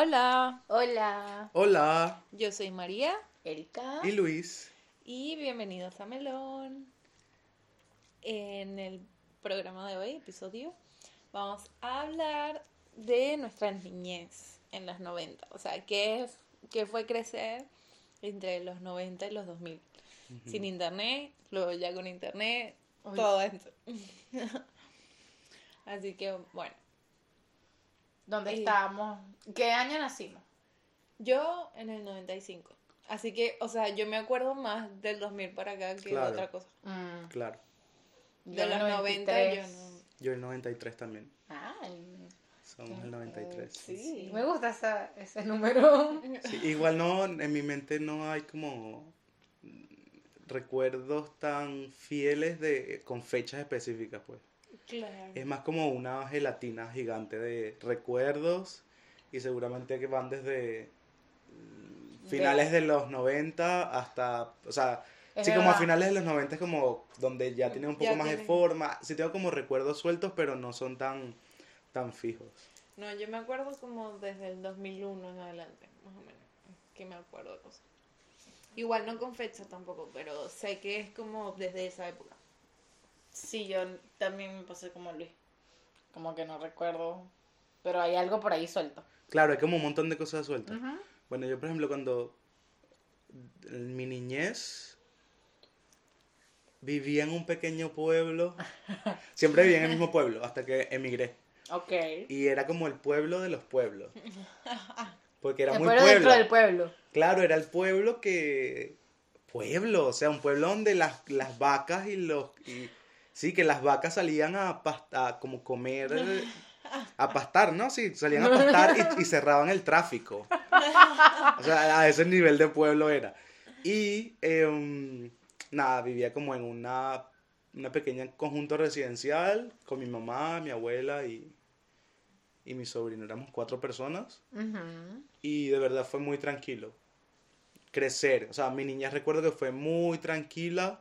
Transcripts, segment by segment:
Hola, Hola, Hola, yo soy María Erika. y Luis. y bienvenidos a Melón. En el programa de hoy, episodio, vamos a hablar de nuestra niñez en los 90. O sea, qué, es, qué fue crecer entre los 90 y los 2000. Sin internet, luego ya con internet, Uy. todo esto. Así que, bueno, ¿Dónde Eh, estábamos? ¿Qué año nacimos? yo en el 95. Así que, o sea, yo me acuerdo más del 2000 para acá que de otra cosa. Mm, Claro, De yo los el 90 yo 93. no. yo el 93 también. Ay, Somos el 93. sí, me gusta esa- ese número. Sí, igual no, en mi mente no hay como recuerdos tan fieles de con fechas específicas, pues. Claro. Es más como una gelatina gigante de recuerdos y seguramente que van desde finales de los 90 hasta, o sea, Es sí, como a finales de los 90 es como donde ya tiene un poco Ya más de forma. Sí tengo como recuerdos sueltos, pero no son tan, tan fijos. No, yo me acuerdo como desde el 2001 en adelante, más o menos, que me acuerdo de cosas. Igual no con fecha tampoco, pero sé que es como desde esa época. Sí, yo también me pasé como Luis. Como que no recuerdo. Pero hay algo por ahí suelto. Claro, hay como un montón de cosas sueltas. Bueno, yo por ejemplo cuando en mi niñez vivía en un pequeño pueblo, siempre vivía en el mismo pueblo hasta que emigré. Ok. Y era como el pueblo de los pueblos. Porque era El muy pueblo pueblo. dentro del pueblo. Claro, era el pueblo que... Pueblo, o sea, un pueblo donde las, las vacas y los... y- sí, que las vacas salían a, past- a como comer... A pastar, ¿no? Sí, salían a pastar y, y cerraban el tráfico. O sea, a ese nivel de pueblo era. Y, em, nada, vivía como en una, una pequeña conjunto residencial con mi mamá, mi abuela y, y mi sobrino. Éramos cuatro personas Ujú. y de verdad fue muy tranquilo. Crecer, o sea, mi niñez recuerdo que fue muy tranquila,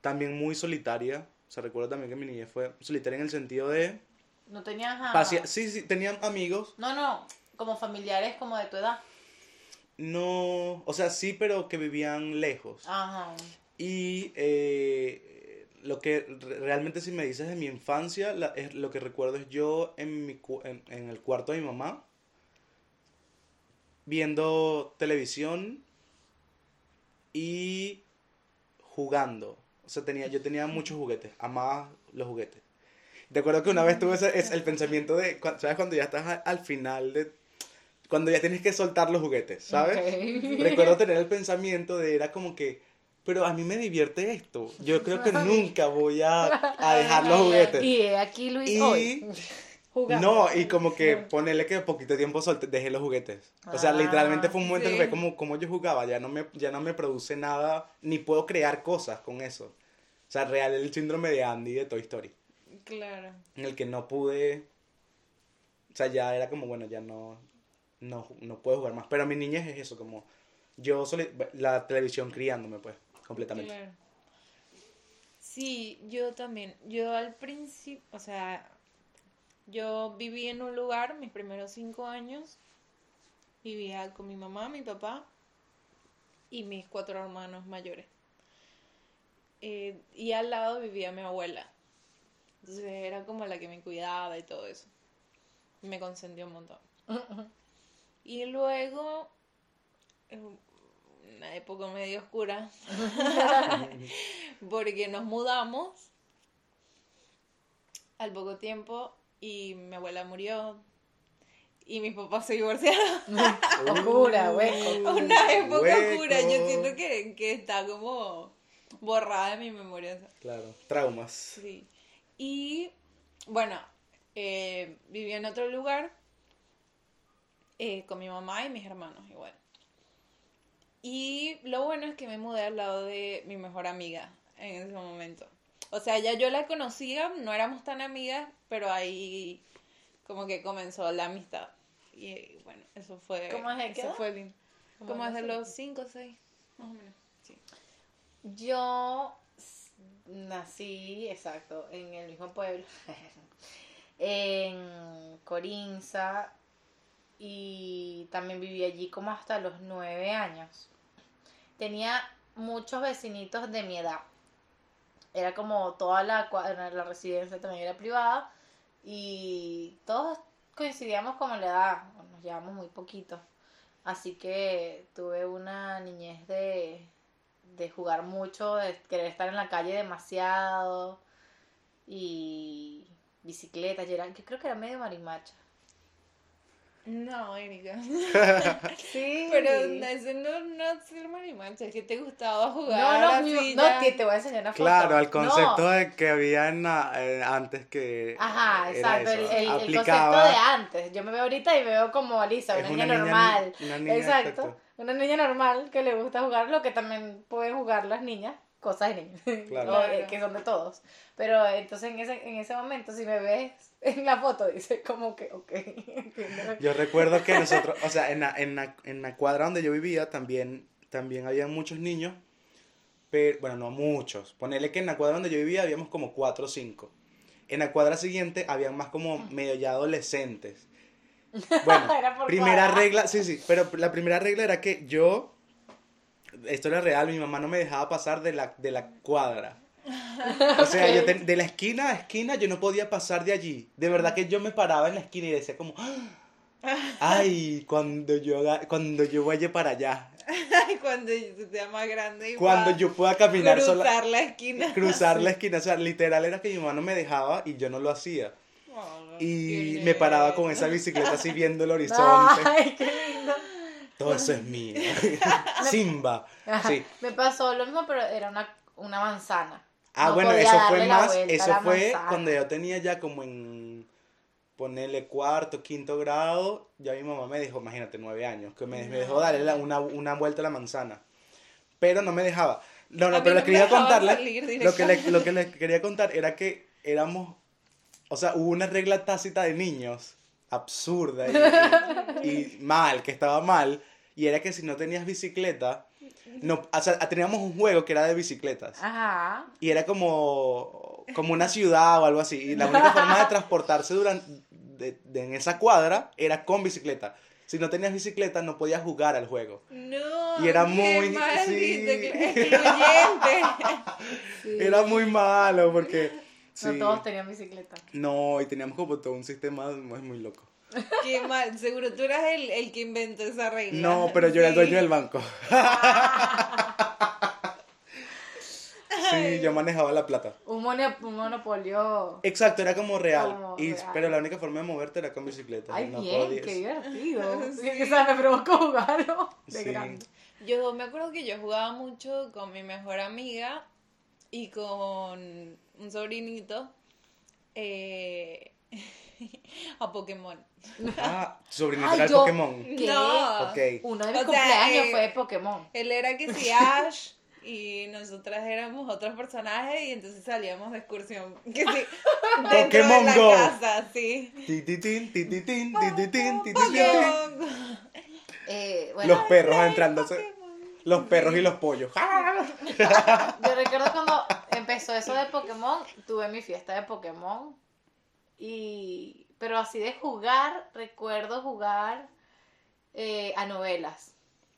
también muy solitaria. O sea, recuerdo también que mi niñez fue solitaria en el sentido de... No tenías nada. Sí, sí, tenían amigos. No, no. Como familiares como de tu edad. No, o sea, sí, pero que vivían lejos. Ajá. Y eh, lo que re- realmente si me dices de mi infancia, la- es, lo que recuerdo es yo en, mi, cu- en, en el cuarto de mi mamá, viendo televisión y jugando. O sea, tenía, yo tenía muchos juguetes, amaba los juguetes. Te acuerdo que una vez tuve ese, es el pensamiento de, ¿sabes? Cuando ya estás al final de... Cuando ya tienes que soltar los juguetes, ¿sabes? Recuerdo tener el pensamiento de era como que, pero a mí me divierte esto. Yo creo que nunca voy a, a dejar los juguetes. Y aquí Luis hoy. Jugando. No, y como que ponerle que poquito tiempo solté, dejé los juguetes. O sea, Ah, literalmente fue un momento sí. que fue como, como yo jugaba, ya no, me, ya no me produce nada, ni puedo crear cosas con eso. O sea, real el síndrome de Andy de Toy Story, Claro. en el que no pude, o sea, ya era como, bueno, ya no, no, no puedo jugar más. Pero mi niñez es eso, como yo, soli- la televisión criándome, pues, completamente. Claro. Sí, yo también. Yo al principio, o sea, yo viví en un lugar mis primeros cinco años. Vivía con mi mamá, mi papá y mis cuatro hermanos mayores. Eh, y al lado vivía mi abuela. Entonces era como la que me cuidaba y todo eso. Me consentió un montón. Y luego, en una época medio oscura, porque nos mudamos al poco tiempo y mi abuela murió y mis papás se divorciaron. Oscura, hueco. Una época Hueco. oscura, yo siento que, que está como borrada de mi memoria. Claro, traumas. Sí. Y bueno, eh, vivía en otro lugar eh, con mi mamá y mis hermanos igual. Y lo bueno es que me mudé al lado de mi mejor amiga en ese momento. O sea, ya yo la conocía, no éramos tan amigas, pero ahí como que comenzó la amistad. Y bueno, eso fue. ¿Cómo es Eso fue lindo. ¿Cómo Como es es de de los 5 o 6, más o menos. Sí. Yo nací, exacto, en el mismo pueblo, en Corinza, y también viví allí como hasta los nueve años. Tenía muchos vecinitos de mi edad. Era como toda la, la residencia también era privada y todos coincidíamos como la edad, nos llevamos muy poquito. Así que tuve una niñez de, de jugar mucho, de querer estar en la calle demasiado y bicicleta. Yo, era- yo creo que era medio marimacha. No, Erika. Sí, Pero ese no, no es ser marimacha, es que te gustaba jugar. No, no, así no, te, te voy a enseñar una foto. Claro, al No. concepto de que había en la- eh, antes que. Ajá, exacto, el, eso, el- el concepto de antes. Yo me veo ahorita y veo como Alisa, Es una, una niña niña- normal. una niña, exacto, exacto. una niña normal que le gusta jugar lo que también pueden jugar las niñas, cosas de niños, Claro. o, eh, que son de todos. Pero entonces en ese, en ese momento, si me ves en la foto, dice como que, ok. Yo recuerdo que nosotros, o sea, en la, en la, en la cuadra donde yo vivía también, también había muchos niños, pero, bueno, no muchos. Ponerle que en la cuadra donde yo vivía habíamos como cuatro o cinco. En la cuadra siguiente habían más como medio ya adolescentes. Bueno, primera cuadra. regla, sí, sí, pero la primera regla era que yo, esto era real, mi mamá no me dejaba pasar de la, de la cuadra. O sea, yo de la esquina a esquina yo no podía pasar de allí. De verdad que yo me paraba en la esquina y decía como, "Ah, ay, cuando yo, cuando yo vaya para allá, Ay, cuando yo sea más grande y cuando yo pueda caminar cruzar sola, la esquina. cruzar la esquina. O sea, literal era que mi mamá no me dejaba y yo no lo hacía. Oh, Y me paraba con esa bicicleta así viendo el horizonte. Ay, qué lindo. Todo eso es mío. Simba. Sí. Me pasó lo mismo, pero era una, una manzana. Ah, No bueno, eso fue más, a eso fue manzana. cuando yo tenía ya como en, ponerle cuarto, quinto grado, ya mi mamá me dijo, imagínate, nueve años, que me, me dejó darle la- una, una vuelta a la manzana. Pero no me dejaba. No, A no, mí pero no le me quería contarle, lo que, le, lo que le quería contar era que éramos, o sea, hubo una regla tácita de niños, absurda y, y mal, que estaba mal, y era que si no tenías bicicleta, no, o sea, teníamos un juego que era de bicicletas. Ajá. Y era como, como una ciudad o algo así. Y la única forma de transportarse durante, de- de- en esa cuadra era con bicicleta. Si no tenías bicicleta no podías jugar al juego. No, Y era muy- sí. Sí. Era muy malo porque... No sí. todos tenían bicicleta. No, y teníamos como todo un sistema muy, muy loco. Qué mal, seguro tú eras el, el que inventó esa regla. No, pero yo era el dueño del banco. Sí, yo manejaba la plata. Un, mono- un monopolio. Exacto, era como real. Como y, real. Pero la única forma de moverte era con bicicleta. Ay, no bien, podías. qué divertido. Sí. O sea, me provocó jugarlo de Sí. grande. Yo me acuerdo que yo jugaba mucho con mi mejor amiga y con un sobrinito eh, a Pokémon. Ah, sobrinito Ay, yo- Pokémon. ¿Qué? No. Ok. Uno de mis O sea, cumpleaños eh, fue de Pokémon. Él era que si Ash y nosotras éramos otros personajes y entonces salíamos de excursión. Que sí, dentro Pokémon de la Go. casa, sí. Tititín, tititín, tititín, tititín. Pokémon Go. Eh, bueno, Los perros entrándose. Los perros y los pollos. yo recuerdo cuando empezó eso de Pokémon, tuve mi fiesta de Pokémon. Y. Pero así de jugar, recuerdo jugar eh, a novelas.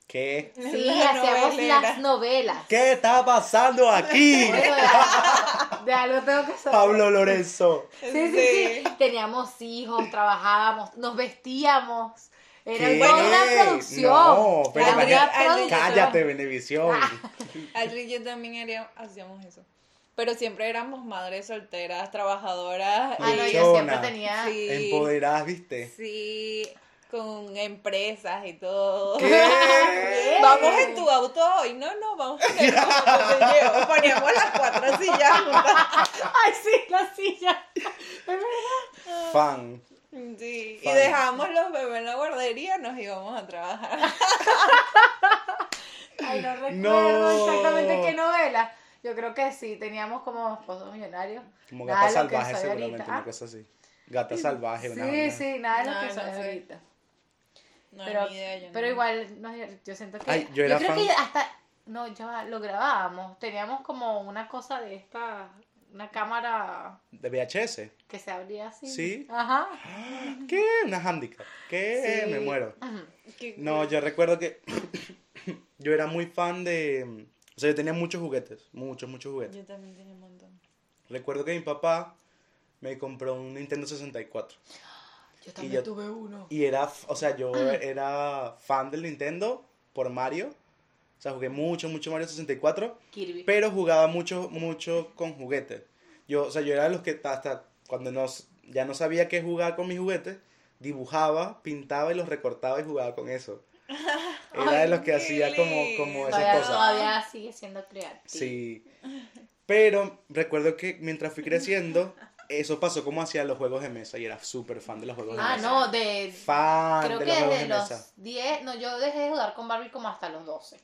¿Qué? Sí, La hacíamos novelera. las novelas. ¿Qué está pasando aquí? Bueno, de, de algo tengo que saber. Pablo Lorenzo. Sí, sí, sí. Teníamos hijos, trabajábamos, nos vestíamos. Era ¿Qué? toda una producción. No, pero Era una cállate, producción. cállate, Benevisión. Adri y yo también haría- hacíamos eso. Pero siempre éramos madres solteras, trabajadoras. Ah, no, y- yo siempre Luchona. tenía. Sí. Empoderadas, ¿viste? Sí, con empresas y todo. ¿Qué? Vamos en tu auto hoy. No, no, vamos en el auto. Poníamos las cuatro sillas juntas. Ay, sí, la silla. Es verdad. Fan. Sí, y Fan. dejábamos los bebés en la guardería, nos íbamos a trabajar. Ay, no recuerdo No. exactamente qué novela. Yo creo que sí, teníamos como esposos millonarios. Como Nada gata de lo que salvaje, seguramente, ahorita. una cosa así. Gata salvaje, una Sí, sí, nada de lo que no soy ahorita. No, pero, ni idea, yo pero no. igual, no, yo siento que. Ay, yo era creo fan- que hasta. No, ya lo grabábamos. Teníamos como una cosa de esta. una cámara De VHS. que se abría así. Sí. Ajá. ¿Qué? Una handicap. ¿Qué? Sí. Me muero. Qué No, yo recuerdo que yo era muy fan de... O sea, yo tenía muchos juguetes, muchos, muchos juguetes. Yo también tenía un montón. Recuerdo que mi papá me compró un Nintendo 64. Yo también yo- tuve uno. Y era, o sea, yo era fan del Nintendo por Mario. O sea, jugué mucho, mucho Mario 64. Kirby. Pero jugaba mucho, mucho con juguetes. Yo, o sea, yo era de los que hasta cuando no, ya no sabía qué jugar con mis juguetes, dibujaba, pintaba y los recortaba y jugaba con eso. Era de los que hacía como, como esas todavía, cosas. todavía sigue siendo creativo. Sí. Pero recuerdo que mientras fui creciendo, eso pasó como hacia los juegos de mesa y era súper fan de los juegos de Ah, mesa. no, de... Fan Creo de que los desde de los mesa. 10, no, yo dejé de jugar con Barbie como hasta los 12.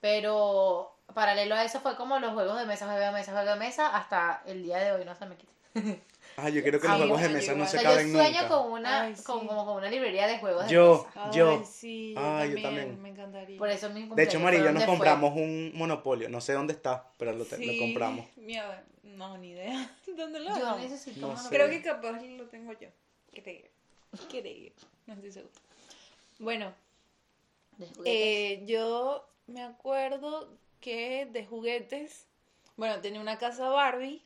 Pero paralelo a eso fue como los juegos de mesa, juego de mesa, juego de mesa, hasta el día de hoy no se me quita. Ah, yo creo que Sí, los juegos de mesa yo no se O sea, yo caben sueño nunca. con una, Ay, sí. con, como con una librería de juegos de Yo, mesa. yo. Ay, sí, Ah, yo yo también. Me encantaría. Por eso mi De hecho, María y yo nos donde fue. compramos un monopolio. No sé dónde está, pero lo, te- lo Sí, compramos. mierda, no, ni idea. ¿Dónde lo Yo necesito No sé. Creo que capaz lo tengo yo. Creo. Creo. No estoy segura. Bueno, de eh, yo me acuerdo que de juguetes, bueno, tenía una casa Barbie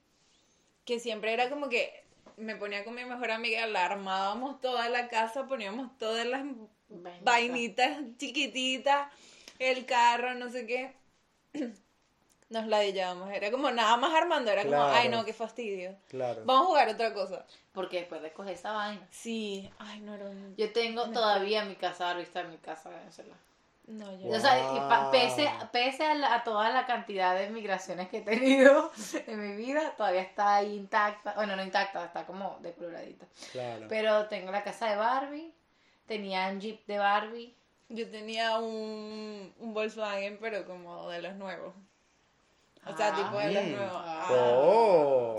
que siempre era como que me ponía con mi mejor amiga, la armábamos toda la casa, poníamos todas las Vainita. vainitas chiquititas, el carro, no sé qué. Nos la llevábamos. Era como nada más armando, era como, ay no, qué fastidio. Claro. Vamos a jugar otra cosa. Porque después de coger esa vaina. Sí, ay no era un... Yo tengo todavía mi casa en mi casa Venezuela. No, yo Wow. O sea, y pa- pese, pese a, la- a toda la cantidad de migraciones que he tenido en mi vida, todavía está ahí intacta. Bueno, no intacta, está como decoloradita. Claro. Pero tengo la casa de Barbie, tenía un jeep de Barbie. Yo tenía un, un Volkswagen, pero como de los nuevos. O sea, Ah. tipo de los nuevos. Ah. Oh.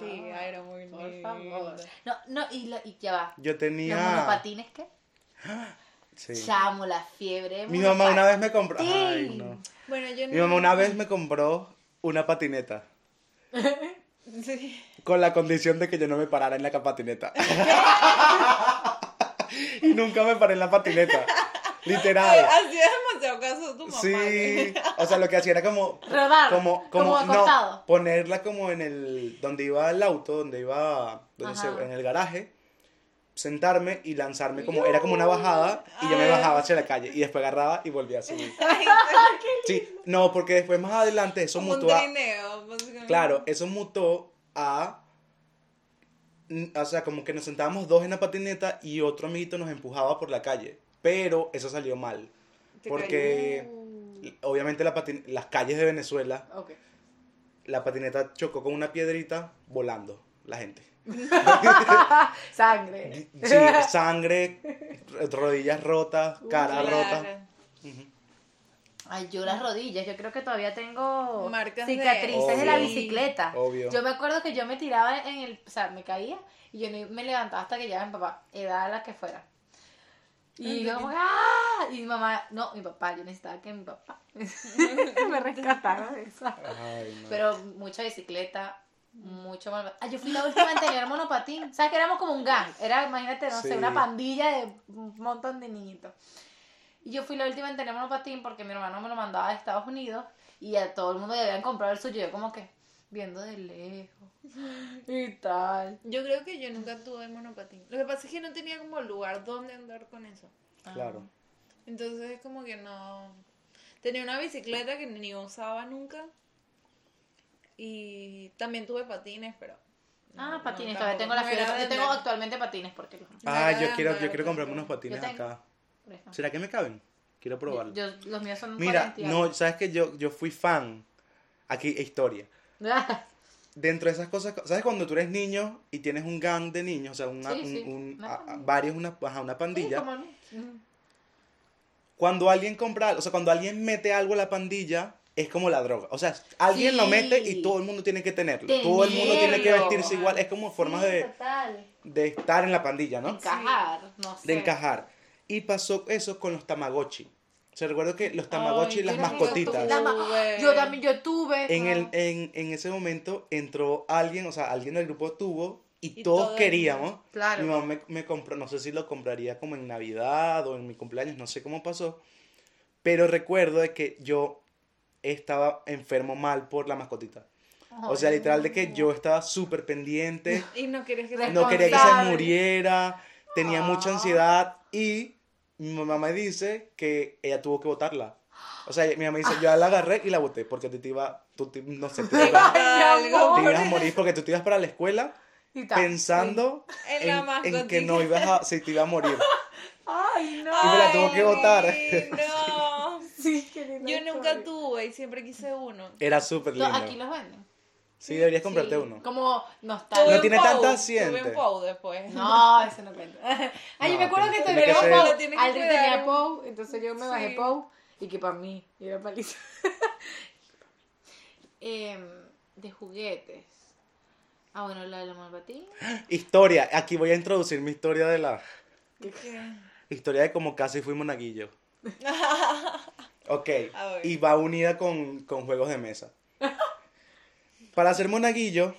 Sí, Ah, era muy Por lindo. favor. No, no, y, la- y ya va. Yo ¿Los tenía. monopatines qué? Sí. Chamo, la fiebre. Mi mamá una vez me compró. Ay, no. Bueno, yo no... Mi mamá una vez me compró una patineta. Sí. Con la condición de que yo no me parara en la patineta. y nunca me paré en la patineta. Literal. Hacía demasiado caso tu mamá. Sí, o sea, lo que hacía era como Rodar, como como como no, ponerla como en el donde iba el auto, donde iba donde se- Ajá. en el garaje, sentarme y lanzarme como era como una bajada y yo me bajaba hacia la calle y después agarraba y volvía a subir. Sí, no, porque después más adelante eso como mutó a, trineo, claro, eso mutó a o sea, como que nos sentábamos dos en la patineta y otro amiguito nos empujaba por la calle, pero eso salió mal. Porque obviamente la patin- las calles de Venezuela la patineta chocó con una piedrita volando la gente. Sangre. Sí, sangre, rodillas rotas, cara Claro. rota. Ay, yo las rodillas, yo creo que todavía tengo Marcas de- cicatrices de, la bicicleta. Obvio. Yo me acuerdo que yo me tiraba en el, o sea, me caía y yo me levantaba hasta que llegaba mi papá, edad la que fuera. Y yo como, ¡ah! Y mi mamá, no, mi papá, yo necesitaba que mi papá me rescatara de eso. Ay, no. Pero mucha bicicleta, mucho mal. Ah, yo fui la última en tener monopatín. ¿Sabes que éramos como un gang? Era, imagínate, no Sí. sé, una pandilla de un montón de niñitos. Y yo fui la última en tener monopatín porque mi hermano me lo mandaba de Estados Unidos y a todo el mundo ya habían comprado el suyo. Yo como que viendo de lejos y tal. Yo creo que yo nunca tuve monopatín. Lo que pasa es que no tenía como lugar donde andar con eso. Claro. Entonces es como que no... Tenía una bicicleta que ni usaba nunca. Y también tuve patines, pero... no, Ah, patines, todavía tengo la No fiebre. Yo tengo actualmente patines porque los- Ah, yo quiero, yo quiero comprarme unos patines tengo. acá. ¿Será que me caben? Quiero probarlo. Yo, los míos son Mira, 40 y algo. no, sabes que yo, yo fui fan. Aquí, historia. Dentro de esas cosas, ¿sabes cuando tú eres niño y tienes un gang de niños? O sea, una, Sí, un- sí, un- una a- a- pandilla. varios, una, ajá, una Sí, pandilla. cómo no. Ujú. Cuando alguien compra, o sea, cuando alguien mete algo a la pandilla, es como la droga. O sea, alguien lo mete y todo el mundo tiene que tenerlo. Todo el mundo tiene que vestirse igual. Es como formas Sí, de, total. de estar en la pandilla, ¿no? Encajar, no sé. De encajar. Y pasó eso con los Tamagotchi. O sea, recuerdo que los Tamagotchi y las mascotitas. Tuve. Yo también, yo tuve. En, el, en, en ese momento entró alguien, o sea, alguien del grupo tuvo y, Y todos todo queríamos. Claro. Mi mamá me, me compró, no sé si lo compraría como en Navidad o en mi cumpleaños, no sé cómo pasó. Pero recuerdo de que yo estaba enfermo mal por la mascotita. O sea, literal de que yo estaba súper pendiente, Y no que se no quería que se muriera, tenía mucha ansiedad y mi mamá me dice que ella tuvo que botarla. O sea, mi mamá dice, yo la agarré y la boté porque tú te iba, tú te- no sé, te, iba- Ay, te ibas a morir porque tú te ibas para la escuela pensando En la en, en que no ibas a, si te iba a morir. sí. Ay, no. Y me la tuvo que botar. No. Sí, qué Yo nunca historia. tuve y siempre quise uno. Era súper lindo. Aquí los venden. Sí, deberías comprarte Sí, uno. Como Tuve nostalgia. No tiene tanta Tuve asiente. un Pou después. No, eso no cuenta. Ay, yo No, me acuerdo que que ser- Pou. Aldrin tenía Pou, entonces yo me bajé Sí. Pou y que para mí era paliza. Em, de juguetes. Ah, bueno, la de la malvatín. Historia. Aquí voy a introducir mi historia de la... ¿Qué? Historia de cómo casi fui monaguillo. Ok. Y va unida con, con juegos de mesa. Para ser monaguillo,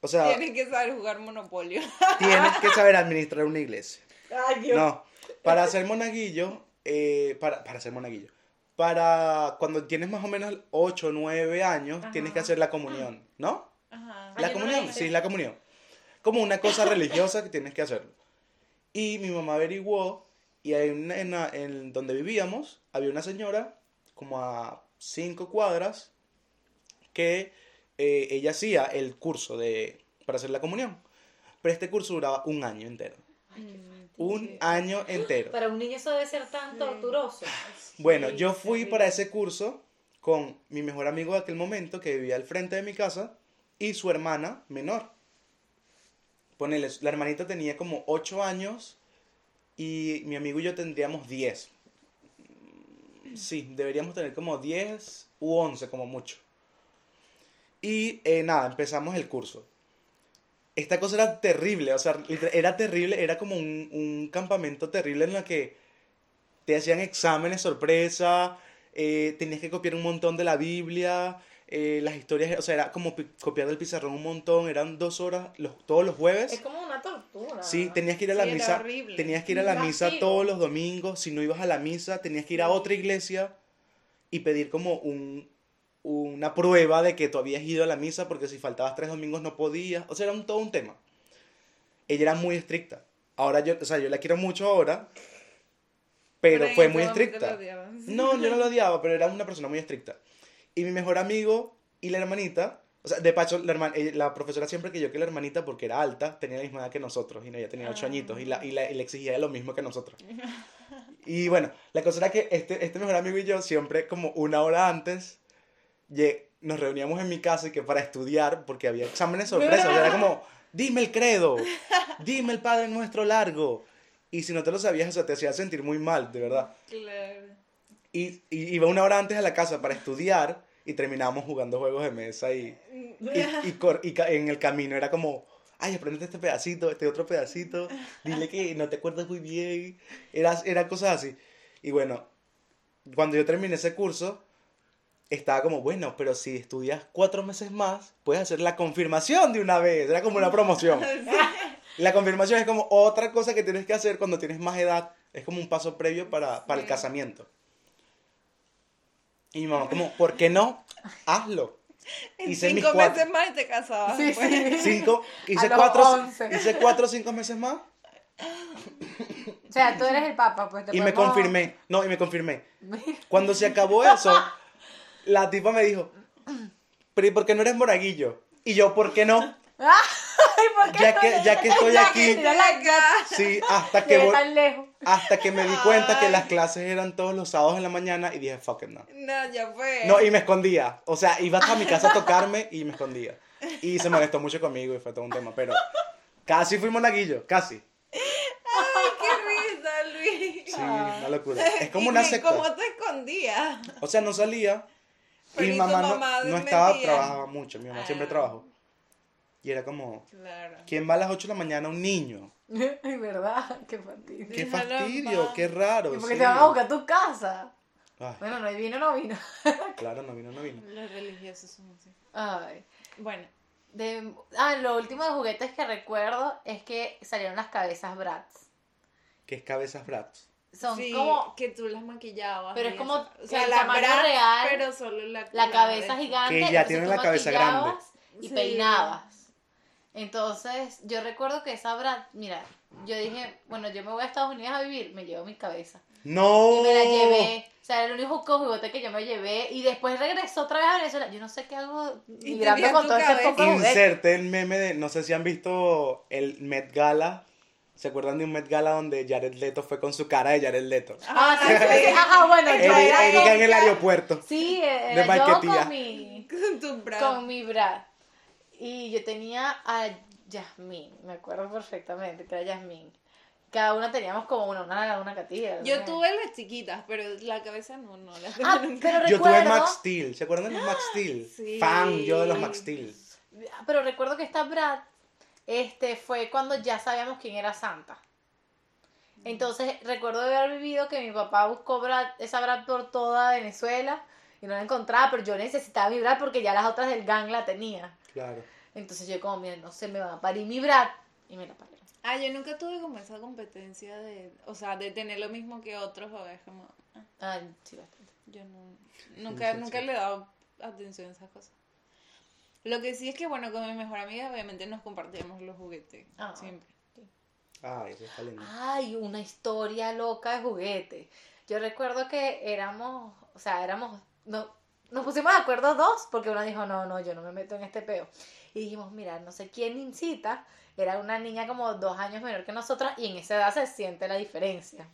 o sea, Tienes que saber jugar Monopolio. tienes que saber administrar una iglesia. Ay, Dios. No, para ser monaguillo, eh, para, para ser monaguillo, para cuando tienes más o menos 8 o 9 años, Ajá. tienes que hacer la comunión, ¿no? Ajá. Ah, La no comunión, sí, la comunión. Como una cosa religiosa que tienes que hacerlo. Y mi mamá averiguó, y en, donde vivíamos, había una señora, como a 5 cuadras, que eh, ella hacía el curso de, para hacer la comunión. Pero este curso duraba un año entero. Un año entero. Para un niño eso debe ser tan torturoso. Bueno, Sí, yo fui para ese curso con mi mejor amigo de aquel momento que vivía al frente de mi casa y su hermana menor. Ponele, la hermanita tenía como 8 años y mi amigo y yo tendríamos 10. Mm, Sí, deberíamos tener como 10 u 11 como mucho. Y eh, nada, empezamos el curso. Esta cosa era terrible, o sea, era terrible, era como un, campamento terrible en la que te hacían exámenes sorpresa, eh, tenías que copiar un montón de la Biblia, eh, las historias, o sea, era como pi- copiar del pizarrón un montón, eran dos horas todos los Es jueves. Tortura. Sí, tenías que ir a la Sí, misa, tenías que ir a la misa todos los domingos, si no ibas a la misa, tenías que ir a otra iglesia y pedir como un, una prueba de que tú habías ido a la misa, porque si faltabas tres domingos no podías, o sea, era un, todo un tema. Ella era muy estricta. Ahora yo, o sea, yo la quiero mucho ahora, pero fue muy estricta. lo. No, yo no lo odiaba, pero era una persona muy estricta. Y mi mejor amigo y la hermanita, o sea, de paso, la, herma- ella- la profesora siempre que yo que la hermanita, porque era alta, tenía la misma edad que nosotros, y no, ella tenía ocho Ah. añitos, y, la, y, la- y le exigía lo mismo que nosotros. Y bueno, la cosa era que este, este mejor amigo y yo siempre, como una hora antes, nos reuníamos en mi casa y que para estudiar, porque había exámenes sorpresa, era como, dime el credo, dime el Padre Nuestro largo. Y si no te lo sabías, eso te hacía sentir muy mal, de verdad. Claro. Y, y iba una hora antes a la casa para estudiar y terminábamos jugando juegos de mesa y, y, y cor- y en el camino era como, ay, aprendete este pedacito, este otro pedacito, dile que no te acuerdas muy bien, era, era cosas así. Y bueno, cuando yo terminé ese curso, estaba como, bueno, pero si estudias cuatro meses más, puedes hacer la confirmación de una vez, era como una promoción. La confirmación es como otra cosa que tienes que hacer cuando tienes más edad, es como un paso previo para, para el casamiento. Y mi mamá como, ¿por qué no? Hazlo. En Hice mis cinco cuatro- meses más y te casabas. Sí, pues. sí. Cinco, hice A los cuatro, 11. hice cuatro o cinco meses más O sea, tú eres el papa, pues te y me confirmé. No, y me confirmé. Cuando se acabó eso, la tipa me dijo, pero ¿y por qué no eres moraguillo? Y yo, ¿por qué no? Ay, ¿por qué Ya no que, ya que estoy Ya aquí, sí, hasta que, tan lejos. Hasta que me di cuenta que las clases eran todos los sábados en la mañana y dije, fuck it, no. No, ya fue. No, y me escondía. O sea, iba hasta mi casa a tocarme y me escondía. Y se molestó mucho conmigo y fue todo un tema, pero casi fui monaguillo, casi. Ay, qué risa, Luis. Sí, una locura. Es como ¿Y una secta. ¿Cómo te escondías? O sea, no salía. Pero y ¿y mi mamá, no- no, estaba, trabajaba mucho. Mi mamá siempre trabajó. Y era como, Claro. ¿quién va a las 8 de la mañana? Un niño. Ay, verdad, qué fastidio. Qué fastidio, qué raro. Y porque sí. te van a buscar a tu casa. Ay, Bueno, no vino, no vino. claro, no vino, no vino. Los religiosos son así. Ay. Bueno, De, ah, lo último de juguetes que recuerdo es que salieron las cabezas Bratz. ¿Qué es cabezas Bratz? Son sí, como que tú las maquillabas. Pero es como o que sea, la tamaño bra, real, pero solo la, la cabeza gigante. Que ya tienen la cabeza grande. Y Sí. peinabas. Entonces, yo recuerdo que esa Bratz, mira, yo dije, bueno, yo me voy a Estados Unidos a vivir, me llevo mi cabeza. ¡No! Y me la llevé. O sea, era el único juguete que yo me llevé. Y después regresó otra vez a Venezuela. Yo no sé qué hago Y migrando con todo cabeza. poco. Inserte el meme de, no sé si han visto el Met Gala. ¿Se acuerdan de un Met Gala donde Jared Leto fue con su cara de Jared Leto? Ah, sí, sí, sí. Ajá, bueno, yo era Erika en el aeropuerto. Sí, era De yo con mi, Con tu bra. con mi bra. Y yo tenía a Yasmín, me acuerdo perfectamente que era Yasmín. Cada una teníamos como una, una, una catilla. Yo tuve las chiquitas, pero la cabeza no, no la tuve Ah, nunca. pero Yo tuve recuerdo, Max Steel. ¿Se acuerdan de los Max Steel? Sí. Fan yo de los Max Steel. pero recuerdo que esta Brad este, fue cuando ya sabíamos quién era Santa. Entonces recuerdo de haber vivido que mi papá buscó Brad, esa Brad por toda Venezuela y no la encontraba, pero yo necesitaba mi Brad porque ya las otras del gang la tenía. Claro. Entonces yo como, mira, no se me va a parir mi Brad y me la paré. Ah, yo nunca tuve como esa competencia de, o sea, de tener lo mismo que otros, o es como, ah, Ay, sí, bastante. yo no, nunca, sí, nunca sí. le he dado atención a esas cosas. Lo que sí es que, bueno, con mi mejor amiga, obviamente nos compartíamos los juguetes, Ah. siempre. Ay, eso está lindo. Ay, una historia loca de juguete. Yo recuerdo que éramos, o sea, éramos, no, nos pusimos de acuerdo dos, porque uno dijo, no, no, yo no me meto en este peo. Y dijimos, mira, no sé quién incita, era una niña como dos años menor que nosotras, y en esa edad se siente la diferencia.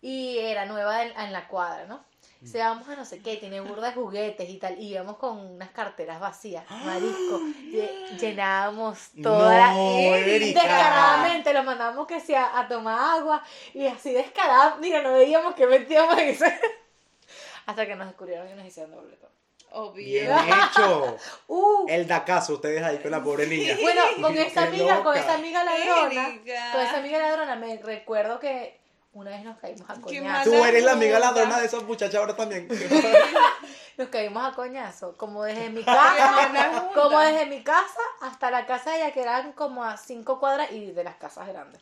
Y era nueva en, la cuadra, ¿no? Mm. Se vamos a no sé qué, tiene burda de juguetes y tal, y íbamos con unas carteras vacías, marisco, y llenábamos toda la... No, y descaradamente los mandamos que sea a tomar agua, y así descarada, mira, no veíamos que metíamos en ese... Hasta que nos descubrieron y nos hicieron doble todo. Obvio. Bien hecho. Uh, El da caso, ustedes ahí con la pobre niña. bueno, con esta amiga, con esta amiga ladrona, Erika. con esa amiga ladrona, me recuerdo que una vez nos caímos a coñazo. Tú eres la amiga ladrona de esa muchacha ahora también. Nos caímos a coñazo, como desde mi casa, como desde mi casa hasta la casa de ella, que eran como a cinco cuadras y de las casas grandes.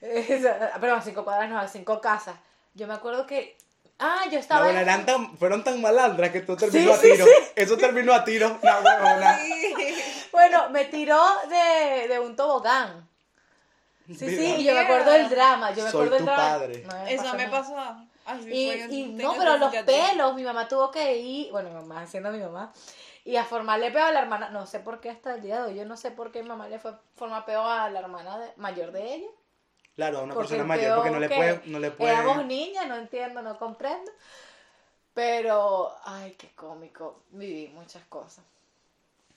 Perdón, a cinco cuadras no, a cinco casas. Yo me acuerdo que, ah, yo estaba... bueno, en- eran tan, fueron tan malandras que todo terminó Sí, a sí, tiro. Eso terminó a tiro. No. Bueno, me tiró de, de un tobogán. Sí, sí, y yo me acuerdo del drama, yo me Soy acuerdo del tu drama. padre. No Eso pasó me pasó. Ay, Y, y no, pero los pelos, mi mamá tuvo que ir, bueno, mi mamá haciendo mi mamá, y a formarle peo a la hermana, no sé por qué hasta el día de hoy, yo no sé por qué mi mamá le fue a formar peo a la hermana de- mayor de ella. Claro, a una Porque persona mayor, porque no le puede, no le puede. Éramos niñas, no entiendo, no comprendo. Pero, ay, qué cómico, viví muchas cosas.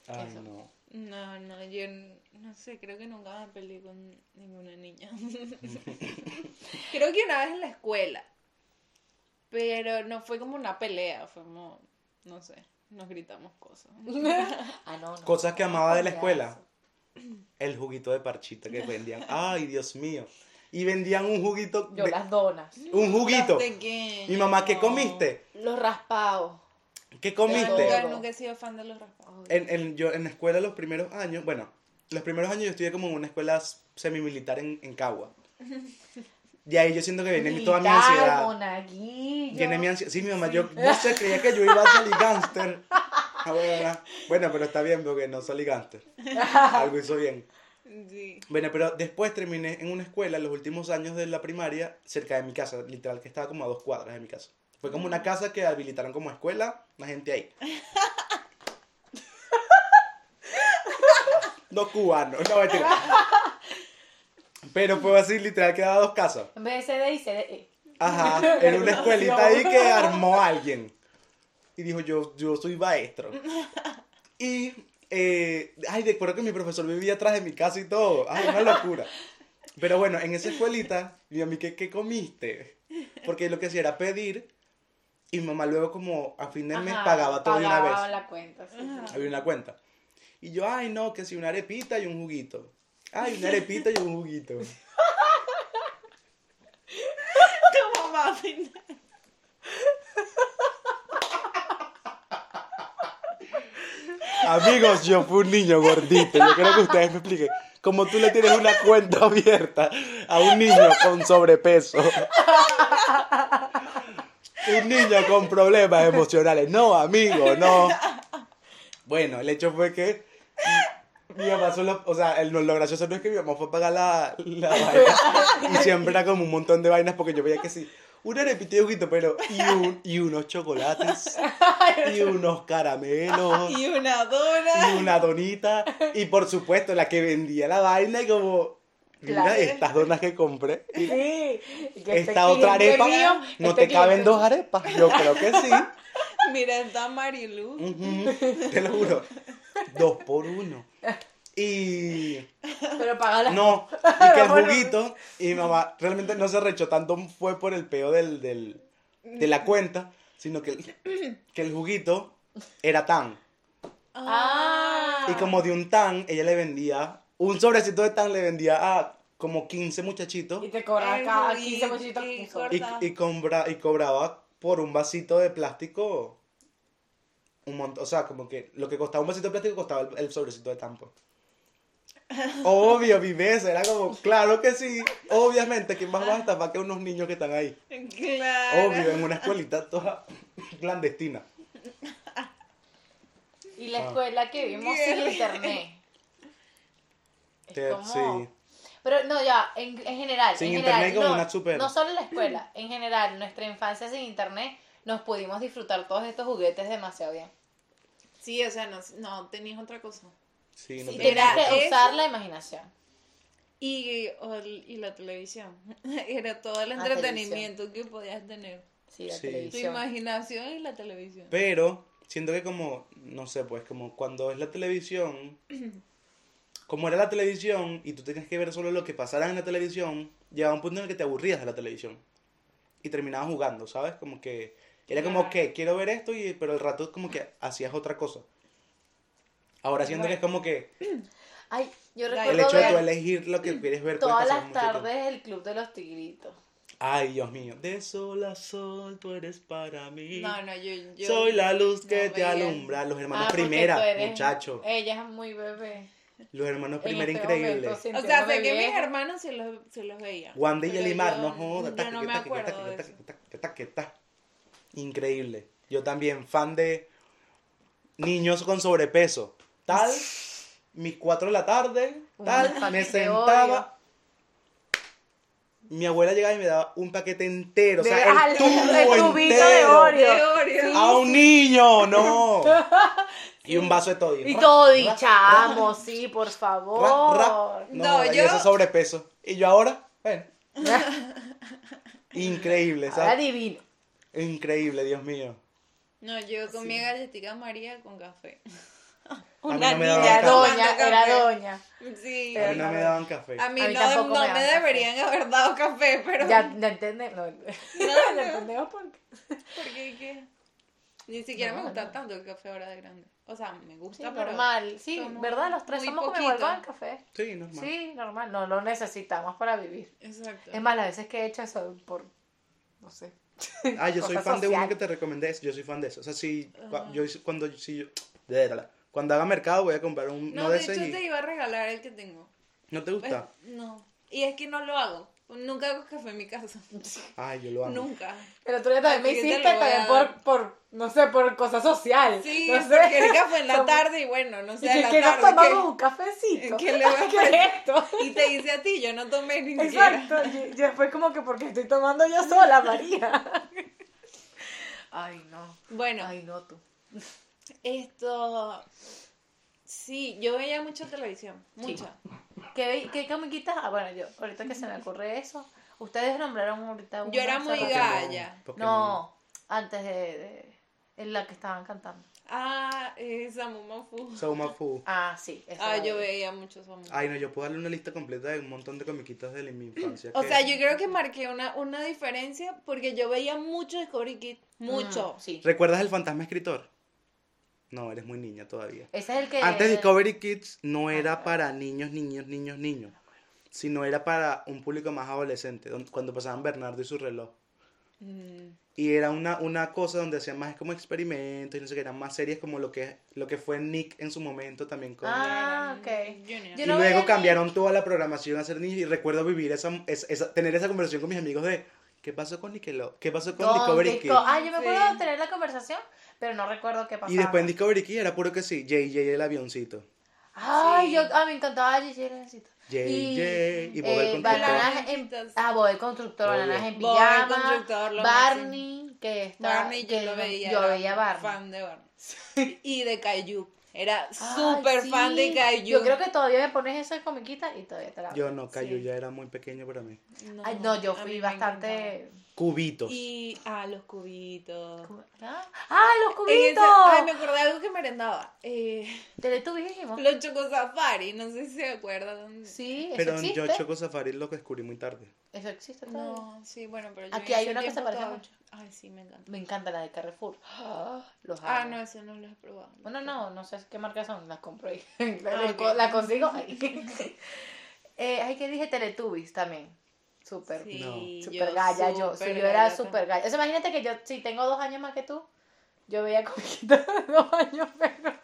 Ay, Eso. no. No, no, yo no sé, creo que nunca me peleé con ninguna niña. creo que una vez en la escuela. Pero no fue como una pelea, fue como, no sé, nos gritamos cosas. ah, no, no. Cosas que amaba de la escuela. El juguito de parchita que vendían. Ay, Dios mío. Y vendían un juguito. Yo de- las donas, Un juguito. ¿De qué? Mi mamá, ¿qué comiste? los raspados. ¿Qué comiste? Todo. nunca he sido fan de los raspados. En, en- yo en la escuela los primeros años, bueno, los primeros años yo estudié como en una escuela semimilitar en, en Cagua. Y ahí yo siento que viene toda mi ansiedad. monaguillo. Viene mi ansiedad. Sí, mi mamá, yo no sé, creía que yo iba a salir gánster. Ah, bueno, bueno, pero está bien porque no salí gánster. Algo hizo bien. Sí. Bueno, pero después terminé en una escuela, los últimos años de la primaria, cerca de mi casa, literal, que estaba como a dos cuadras de mi casa. Fue como una casa que habilitaron como escuela, la gente ahí. No cubano, no mentira. Pero fue así, literal, que daba dos casas. En vez de CD y CDE. Ajá, en una escuelita ahí que armó alguien. Y dijo, yo, yo soy maestro. Y, eh, ay, recuerdo que mi profesor vivía atrás de mi casa y todo. Ay, una locura. Pero bueno, en esa escuelita, a mí, ¿qué, qué comiste? Porque lo que hacía era pedir, y mi mamá luego como a fin del mes Ajá, pagaba todo de una pagaba vez. la cuenta, sí, sí. Había una cuenta. Y yo, ay, no, que si una arepita y un juguito. Ay, una arepita y un juguito. Tu mamá, Amigos, yo fui un niño gordito. Yo quiero que ustedes me expliquen. Como tú le tienes una cuenta abierta a un niño con sobrepeso. Un niño con problemas emocionales. No, amigo, no. Bueno, el hecho fue que mi mamá solo, o sea, el, lo gracioso no es que mi mamá fue a pagar la, la vaina y siempre era como un montón de vainas porque yo veía que sí, arepito y un juguito, pero y, un, y unos chocolates y unos caramelos Y una dona. y una donita y por supuesto la que vendía la vaina y como mira Claro. estas donas que compré Sí. este esta otra arepa mío, no este te caben cliente- dos arepas yo creo que sí Mira, está Marilu. Te lo juro dos por uno y Pero paga la... No, y que el juguito, y mi mamá realmente no se rechó tanto fue por el peo del, del, de la cuenta, sino que el, que el juguito era tan. Ah. Y como de un tan, ella le vendía, un sobrecito de tan le vendía a como 15 muchachitos Y te cobran El cada juguito 15 mochitos. y y compra- y cobraba por un vasito de plástico un montón, o sea, como que lo que costaba un vasito de plástico costaba el, el sobrecito de tan. pues. Obvio, beso, era como, claro que sí, obviamente, que más vas a estafar que unos niños que están ahí? Claro. Obvio, en una escuelita toda clandestina. Y la Ah. escuela que vimos sin internet. Es como... sí. Pero no, ya, en, en general. Sin en internet general, como no, una super- No solo la escuela, en general, nuestra infancia sin internet, nos pudimos disfrutar todos estos juguetes demasiado bien. Sí, o sea, no, no tenías otra cosa. Sí, no Sí, Tenías Era que eso. usar la imaginación. Y, o- y la televisión. Era todo el entretenimiento que podías tener. Sí, la Sí. Tu imaginación y la televisión. Pero siento que como, no sé, pues como cuando es la televisión, como era la televisión y tú tenías que ver solo lo que pasara en la televisión, llegaba un punto en el que te aburrías de la televisión y terminabas jugando, ¿sabes? Como que era como que quiero ver esto, y, pero el rato como que hacías otra cosa. Ahora siento que es como que Ay, yo El el recuerdo hecho de tú elegir lo que quieres ver puede todas las tardes el Club de los Tigritos. Ay, Dios mío. De sol a sol, tú eres para mí. No, no, yo. yo Soy la luz que no te veía- alumbra. Los hermanos Ah, primera, eres- muchacho. Ella es muy bebé. Los hermanos primera, este increíble. momento, O sea, sé que mis hermanos se los, se los veían. Wanda y Elimar, no joda. Yo no me acuerdo. Increíble. Yo también, fan de niños con sobrepeso. Tal, mis 4 de la tarde, tal, me sentaba. Mi abuela llegaba y me daba un paquete entero. O De- sea, ah, el el- tubo el tubito de entero. Oreo. De Oreo. A un niño, no. Y un vaso de toddy. Y dichamos, sí, por ra, ra. favor. No, No, y yo- ese sobrepeso. Y yo ahora, bueno, increíble, Ahora ¿sabes? divino. Increíble, Dios mío. No, yo comía galletitas María con café. Una no niña doña, era doña. Sí. A mí no me daban café. A mí, A mí no, tampoco no me me, daban café. deberían haber dado café, pero. Ya, ya entendemos. No, ya entendemos por qué. ¿Por qué? ¿Qué? Ni siquiera No, me gusta no. tanto el café ahora de grande. O sea, me Sí, gusta, pero. normal. Sí, ¿verdad? Los tres somos como igual con el café. Sí, normal. Sí, normal. No lo necesitamos para vivir. Exacto. Es más, las veces que he hecho eso por. No sé. Ah, yo soy fan de uno que te recomendé eso. Yo soy fan de eso. O sea, si cua- Ajá. yo cuando si yo, déjala. Cuando haga mercado voy a comprar un No, no, de de hecho ese y te iba a regalar el que tengo. ¿No te Pues, gusta? no. Y es que no lo hago. Nunca hago café en mi casa. Ay, yo lo amo. Nunca. El otro día también me hiciste también por, por, no sé, por cosa social. Sí, no sé. porque el café en la tarde y bueno, no sé, Y que, la que nos tarde. tomamos ¿qué? un cafecito. ¿Qué le voy a es esto? Y te dice a ti, yo no tomé ni siquiera. Exacto. Y, y después como que porque estoy tomando yo sola, María. Ay, no. Bueno, Ay, no tú. Esto... Sí, yo veía mucha televisión, Sí. mucha. ¿Qué, qué comiquitas? Ah, bueno, yo, ahorita que se me ocurre eso. Ustedes nombraron ahorita una Yo era muy galla. Pokémon. No, antes de, de- en la que estaban cantando. Ah, esa Mafu. Saumafu. Ah, sí. esa Ah, yo veía mucho Samu. Ay, no, yo puedo darle una lista completa de un montón de comiquitas de mi infancia. O que- sea, yo creo que marqué una, una diferencia porque yo veía mucho Discovery Kid, mucho. Mm, sí. ¿Recuerdas el fantasma escritor? No, eres muy niña todavía. Ese es el que. Antes Discovery Kids no Ah, era para niños, niños, niños, niños, sino era para un público más adolescente, cuando pasaban Bernardo y su reloj. Mm, Y era una, una cosa donde hacían más como experimentos y no sé qué, eran más series como lo que, lo que fue Nick en su momento también con... Ah, ok. Junior. Y no luego cambiaron toda la programación a ser niños y recuerdo vivir esa, esa, esa- tener esa conversación con mis amigos de ¿qué pasó con Nickelodeon? ¿Qué pasó con Discovery Disco- Kids? Ah, yo me acuerdo Sí. de tener la conversación, pero no recuerdo qué pasaba. Y después en Discovery Kids era puro que sí, JJ el avioncito. Ay, Sí. yo, ah, me encantaba Gigi el Avioncito. JJ y Bob el eh, Constructor. en, ah, Bob el Constructor, bananas en Bob el pijama, Constructor, lo Barney, que está, Barney yo que lo veía. yo veía Barney. Fan de Barney. Y de Caillou. Era súper fan de. Caillou. Yo creo que todavía me pones esa comiquita y todavía te la Yo no, Sí. ya era muy pequeño para mí. Ay, no, yo fui bastante... Cubitos. Y, ah, los cubitos. ¿Ah? ¡Ay, los En ese- cubitos! ay, me acordé de algo que merendaba. Eh, Teletubbies dijimos. los Choco Safari, no sé si se acuerdan. Sí, eso Pero existe. yo Choco Safari lo descubrí muy tarde. Eso existe todavía. No, sí, bueno, pero yo Aquí hay una que se parece mucho. Ay, sí, me encanta. Me encanta la de Carrefour. Ah, Los Ah, no, eso no lo he probado. Bueno, no, no sé qué marcas son, las compro ahí. la, Ah, la consigo ahí. eh, ay, que dije Teletubbies también. Súper. Sí, No. Súper yo galla yo. sí, súper yo era súper galla. O sea, imagínate que yo, si tengo dos años más que tú, yo veía comiquitas de dos años menos.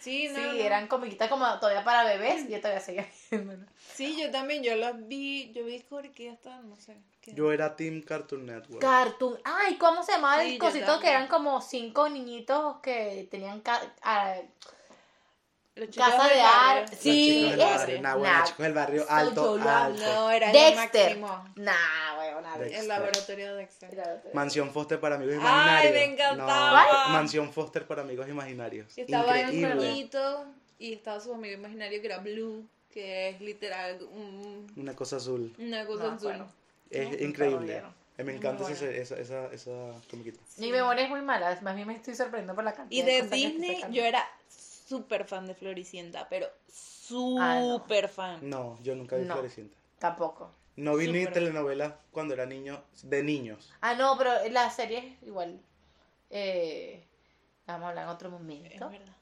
Sí, no, sí, no. eran comiquitas como todavía para bebés y yo todavía seguía viéndolo. Sí, yo también, yo las vi, yo vi que ya estaban, no sé. ¿qué? Yo era Team Cartoon Network. Cartoon. Ay, ¿cómo se llamaba Sí, el yo cosito que eran como cinco niñitos que tenían ca- ah, casa del de barrio. ar... Los Sí, chicos del es- barrio. Nah, bueno, nah, los chicos del barrio alto, alto. No, era Dexter. Nah, weona. Dexter. El laboratorio de Dexter. Mansión Foster para amigos Ay, imaginarios. me encantaba. No, Mansión Foster para amigos imaginarios. Estaba Increíble. niñito y estaba su amigo imaginario que era Blue, que es literal un- Una cosa azul. una cosa No, azul. bueno. Es No, increíble. Eh, Me encanta esa, esa, esa, esa comiquita. Mi memoria es muy mala, más bien me estoy sorprendiendo por la cantidad Y de cosas que estoy Disney yo era súper fan de Floricienta, pero Ah, no. súper fan. No, yo nunca vi No. Floricienta. Tampoco. No vi ni telenovelas cuando era niño, de niños. Ah, no, pero la serie igual. Eh, vamos a hablar en otro Es momento. verdad.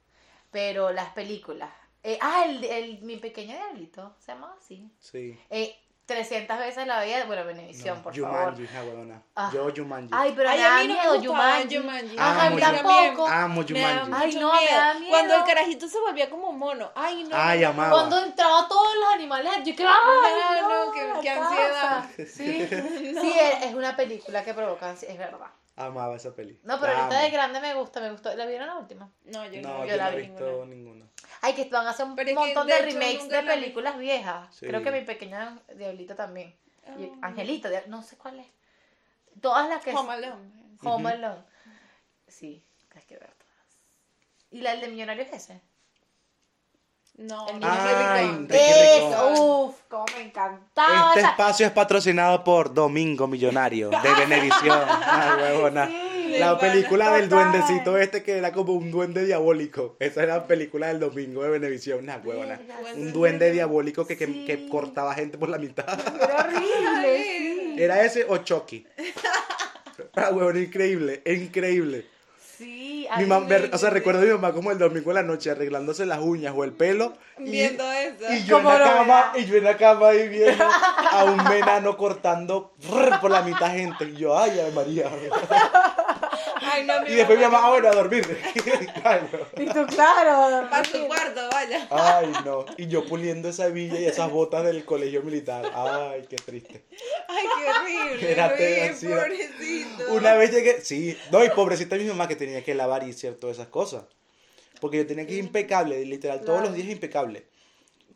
Pero las películas. Eh, ah, el, el, mi pequeño diablito. Se llamaba así. Sí. Eh, 300 veces la veía. Bueno, Benevisión, No, por Jumanji, favor. huevona. Ah. Yo Jumanji. Ay, pero Ay, me a da mí no me miedo gustaba Jumanji. Jumanji. Ajá, Amo a mí Jumanji. tampoco. Amo Me Jumanji. Ay, no, me miedo. da miedo. Cuando el carajito se volvía como mono. Ay, no. Ay, no, no. amaba. Cuando entraba todos los animales, yo creo, ¡ay, No, no! no, qué- qué ansiedad. Sí, sí, es, es una película que provoca ansiedad, es verdad. Amaba esa peli. No, pero La ahorita amo. de grande me gusta, me gustó. ¿La vieron la última? No, yo no, No, yo yo la no he vi visto ninguna. Ay, que van a hacer un Pero es que, montón de de, hecho, remakes nunca de la vi. películas viejas. Sí. Creo que mi pequeña diablita también. Y Ah. Angelita, dia- no sé cuál es. Todas las que... Home Alone. Home. Alone. Sí, hay que ver todas. ¿Y la el de Millonarios ese? No, El Ay, Ricón. Ricky Ricón. Eso, uff, cómo me encantaba. Este espacio es patrocinado por Domingo Millonario, de Benevisión. Ay, huevona. Sí, La película del duendecito este que era como un duende diabólico. Esa era la película del domingo de Benevisión, una huevona. Un sí. duende diabólico que, que, Sí. que cortaba gente por la mitad. Era horrible, sí. Era ese o Chucky. Ah, huevona, increíble, increíble. Mi ay, mam- me- me- o sea, recuerdo a mi mamá como el domingo en la noche arreglándose las uñas o el pelo. y- Viendo eso. Y yo en ¿Cómo la cama, y yo en la cama ahí viendo a un menano cortando por la mitad gente. Y yo, ay, ay, María. Ay, no, Y después mi mamá, ah, bueno, a dormir. No. Y tú, claro. Para su cuarto, vaya. Ay, no. Y yo puliendo esa villa y esas botas del colegio militar. Ay, qué triste. Ay, qué horrible. Luis, así era. pobrecito. Una vez llegué, sí, no, y pobrecita mi mamá que tenía que lavar y hacer todas esas cosas. Porque yo tenía que ir impecable, literal, todos los días impecable.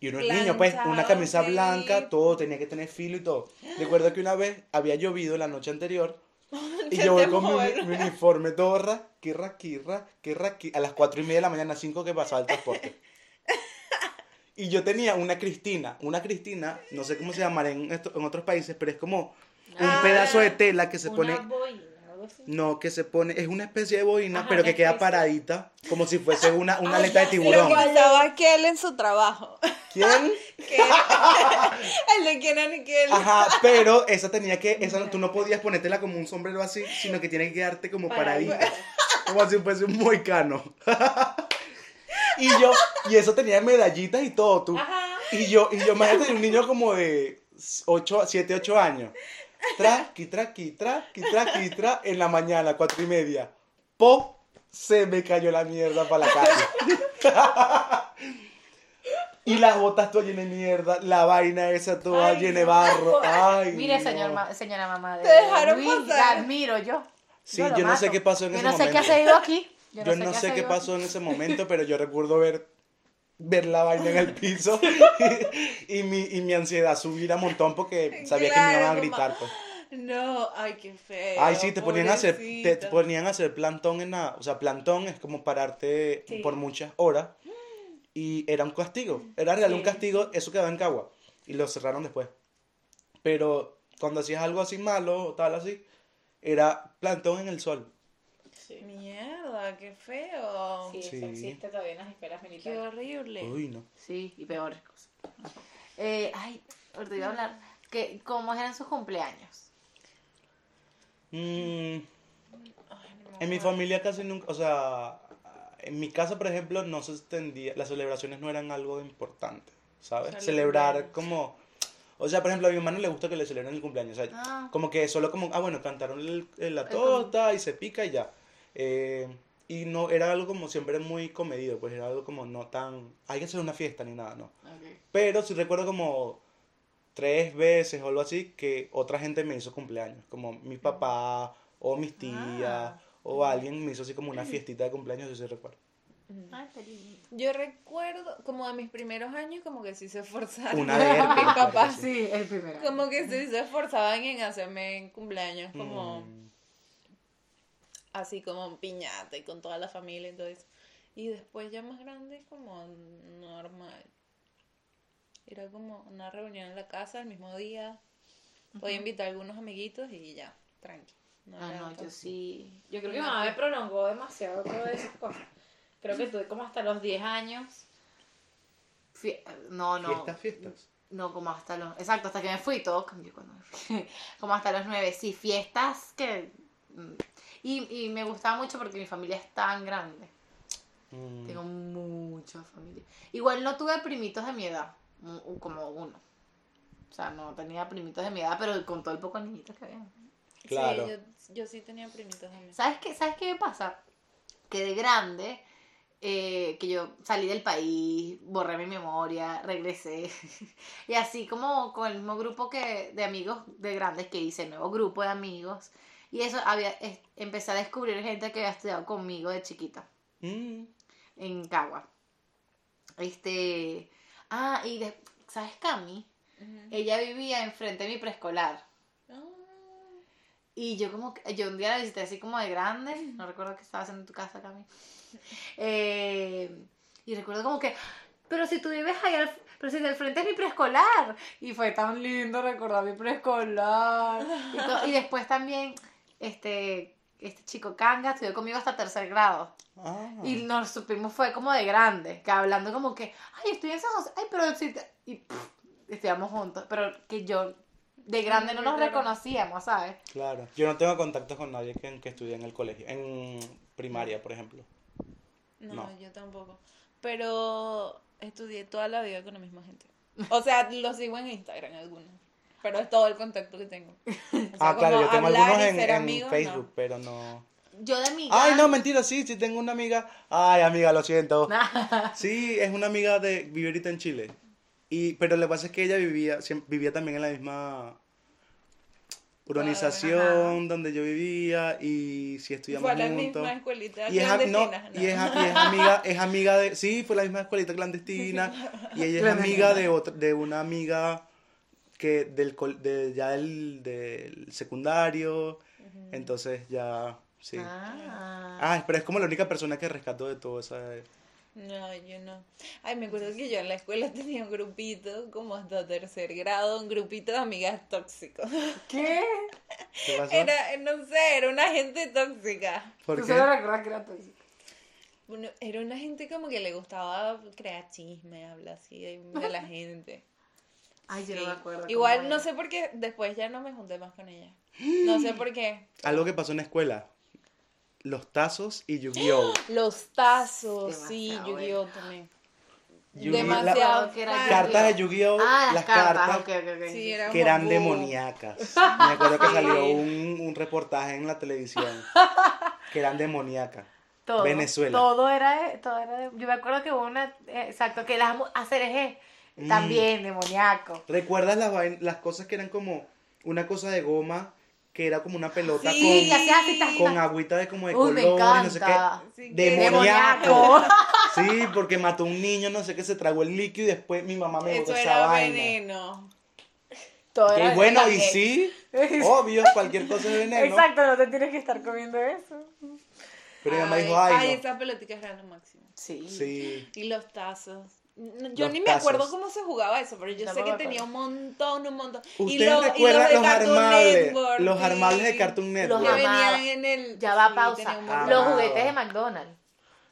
Y uno es niño, pues, una camisa sí. blanca, todo tenía que tener filo y todo. Recuerdo que una vez había llovido la noche anterior y yo voy con mi, mi uniforme todo ra, quirra, quirra, quirra, qui- a las cuatro y media de la mañana, cinco que pasaba el transporte. Y yo tenía una Cristina, una Cristina, no sé cómo se llamará en, esto- en otros países, pero es como un Ah, pedazo de tela que se Una pone... boina, algo así. No, que se pone, es una especie de boina, Ajá, pero que queda paradita, como si fuese una, una aleta de sé Lo tiburón. que usaba aquel en su trabajo. ¿Quién? El de quién era aquel. Ajá, pero esa tenía que, esa no- tú no podías ponértela como un sombrero así, sino que tiene que quedarte como Paradita. paradita, como si fuese un moicano. Y yo, y eso tenía medallitas y todo, tú. Ajá. Y yo, y yo, imagínate un niño como de 8, 7, 8 años. Traqui, traqui, traqui, traqui, tra, en la mañana, cuatro y media. Po, se me cayó la mierda para la calle. y las botas todas llenas de mierda, la vaina esa toda Ay, llena de barro. Ay, Mire, no. señor, ma- señora mamá. De Te dejaron Luis, pasar. La admiro yo. Sí, yo no sé qué pasó en yo ese no sé qué momento. ha seguido aquí. Yo no sé qué pasó aquí. en ese momento, pero yo recuerdo ver, ver la vaina en el piso y, mi, y mi ansiedad subir a montón porque sabía que me Claro, iban a gritar. Pues. No, ay, qué feo. Ay, sí, te ponían, a hacer, te, te ponían a hacer plantón en la... O sea, plantón es como pararte Sí. por muchas horas y era un castigo. Era real un castigo, eso quedaba en Cagua y lo cerraron después. Pero cuando hacías algo así malo o tal así, era plantón en el sol. Sí, Mierda, qué feo. sí, Sí. eso existe todavía en las escuelas Qué militares. horrible. Uy, no. Sí, y peores cosas. Eh, ay, ahorita iba a hablar. Que, ¿Cómo eran sus cumpleaños? Mm, Ay, no me En mi acuerdo. familia casi nunca, o sea, en mi casa, por ejemplo, no se extendía, las celebraciones no eran algo importante, ¿sabes? Solo Celebrar cumpleaños. como, o sea, por ejemplo, a mi hermano le gusta que le celebren el cumpleaños, o sea, Ah. como que solo como, ah, bueno, cantaron el- el- la El torta y se pica y ya. Eh, y no, era algo como siempre muy comedido, pues era algo como no tan, hay que hacer una fiesta ni nada, no. Pero sí recuerdo como tres veces o algo así que otra gente me hizo cumpleaños, como mi papá o mis tías Ah. o alguien me hizo así como una fiestita de cumpleaños, yo sí recuerdo. Lindo. Yo recuerdo, como de mis primeros años, como que sí se esforzaron. Una de herpes, Mis papás, parece. Sí, el primero. como que sí se esforzaban en hacerme cumpleaños, como Mm, así como piñata y con toda la familia y todo eso. Y después ya más grande, como normal. Era como una reunión en la casa el mismo día. Podía invitar a algunos amiguitos y ya, tranqui. No Ah, no, yo sí. Yo creo que mi mamá me prolongó demasiado todas esas cosas. Creo que tuve como hasta los 10 años. Fie- No, no. Fiestas, fiestas. No, como hasta los. Exacto, hasta que me fui, todo cambió cuando me fui. Como hasta los 9. Sí, fiestas que. Y, y me gustaba mucho porque mi familia es tan grande. Mm, Tengo mucha familia. Igual no tuve primitos de mi edad, como uno. O sea, no tenía primitos de mi edad, pero con todo el poco de niñitos que había. Claro. Sí, yo, yo sí tenía primitos también. ¿Sabes qué, ¿Sabes qué me pasa? Que de grande, eh, que yo salí del país, borré mi memoria, regresé. y así como con el mismo grupo que de amigos de grandes que hice, nuevo grupo de amigos. Y eso había, es- empecé a descubrir gente que había estudiado conmigo de chiquita. mm, en Cagua. Este, ah, y de, ¿sabes Cami? Ella vivía enfrente de mi preescolar. Y yo como que, yo un día la visité así como de grande, no recuerdo qué estaba haciendo en tu casa, Cami. Eh, y recuerdo como que, pero si tú vives ahí, al- pero si del frente es mi preescolar. Y fue tan lindo recordar mi preescolar. Y después también, este, este chico Kanga estudió conmigo hasta tercer grado. ah. Y nos supimos fue como de grande, que hablando como que, ay, estoy en San José, ay, pero si te-", y pff, estudiamos juntos, pero que yo de grande no nos reconocíamos, ¿sabes? Claro. Yo no tengo contactos con nadie que, que estudie en el colegio, en primaria, por ejemplo. No, No. yo tampoco. Pero estudié toda la vida con la misma gente. O sea, lo sigo en Instagram algunos. Pero es todo el contacto que tengo. O sea, ah, claro, yo tengo algunos en, ser en amigos, Facebook, no. pero no. Yo de mi Ay, no, mentira, sí, sí tengo una amiga. Ay, amiga, lo siento. Sí, es una amiga de vive ahorita en Chile. Y, pero lo que pasa es que ella vivía, vivía también en la misma urbanización donde yo vivía y sí estudiamos Fue la juntos. misma escuelita Y es, no, clandestina. y es, a- y es amiga, es amiga de, sí, fue la misma escuelita clandestina y ella es amiga de otra, de una amiga que del, col- de, ya del, del secundario, entonces ya, sí. Ah. Ah, pero es como la única persona que rescató de todo esa... No, yo no. Ay, me acuerdo que yo en la escuela tenía un grupito, como hasta tercer grado, un grupito de amigas tóxicos. ¿Qué? ¿Qué pasó? Era, no sé, era una gente tóxica. ¿Por qué? recuerdas que era. Bueno, era una gente como que le gustaba crear chisme, hablar así de la gente. Ay, yo Sí. no me acuerdo. Igual no sé por qué, después ya no me junté más con ella. No sé por qué. Algo que pasó en la escuela. Los tazos y Yu-Gi-Oh! Los tazos, sí, Yu-Gi-Oh también. Yu-Gi- demasiado la- que era. Cartas de Yu-Gi-Oh! Ah, las cartas ok, ok, ok. Sí, era que eran demoníacas. Me acuerdo que salió un, un reportaje en la televisión que eran demoníacas. Todo, Venezuela. Todo era, de- todo era de- Yo me acuerdo que hubo una. eh, exacto, que las ACRG Mm. También, demoníaco. ¿Recuerdas las, vain- las cosas que eran como una cosa de goma que era como una pelota Sí, con, que así, agüita de como de Uy, me color y no sé encanta. qué? Sí, que- Demoníaco. Sí, porque mató a un niño, no sé qué, se tragó el líquido y después mi mamá me botó Eso esa era vaina. veneno. Todo Y era bueno, y sí, obvio, cualquier cosa es veneno. Exacto, no te tienes que estar comiendo eso. Pero mi mamá dijo, ay, ay, no. eran lo máximo. Sí. Sí. Y los tazos. Yo Los ni me acuerdo cómo se jugaba eso, pero yo sé que tenía un montón, un montón. y ¿Ustedes los, y los de los Cartoon armables? Network, Los armables de Cartoon Los Que Network. venían en el. Ya va sí, pausa. Ah. Los juguetes de McDonald's.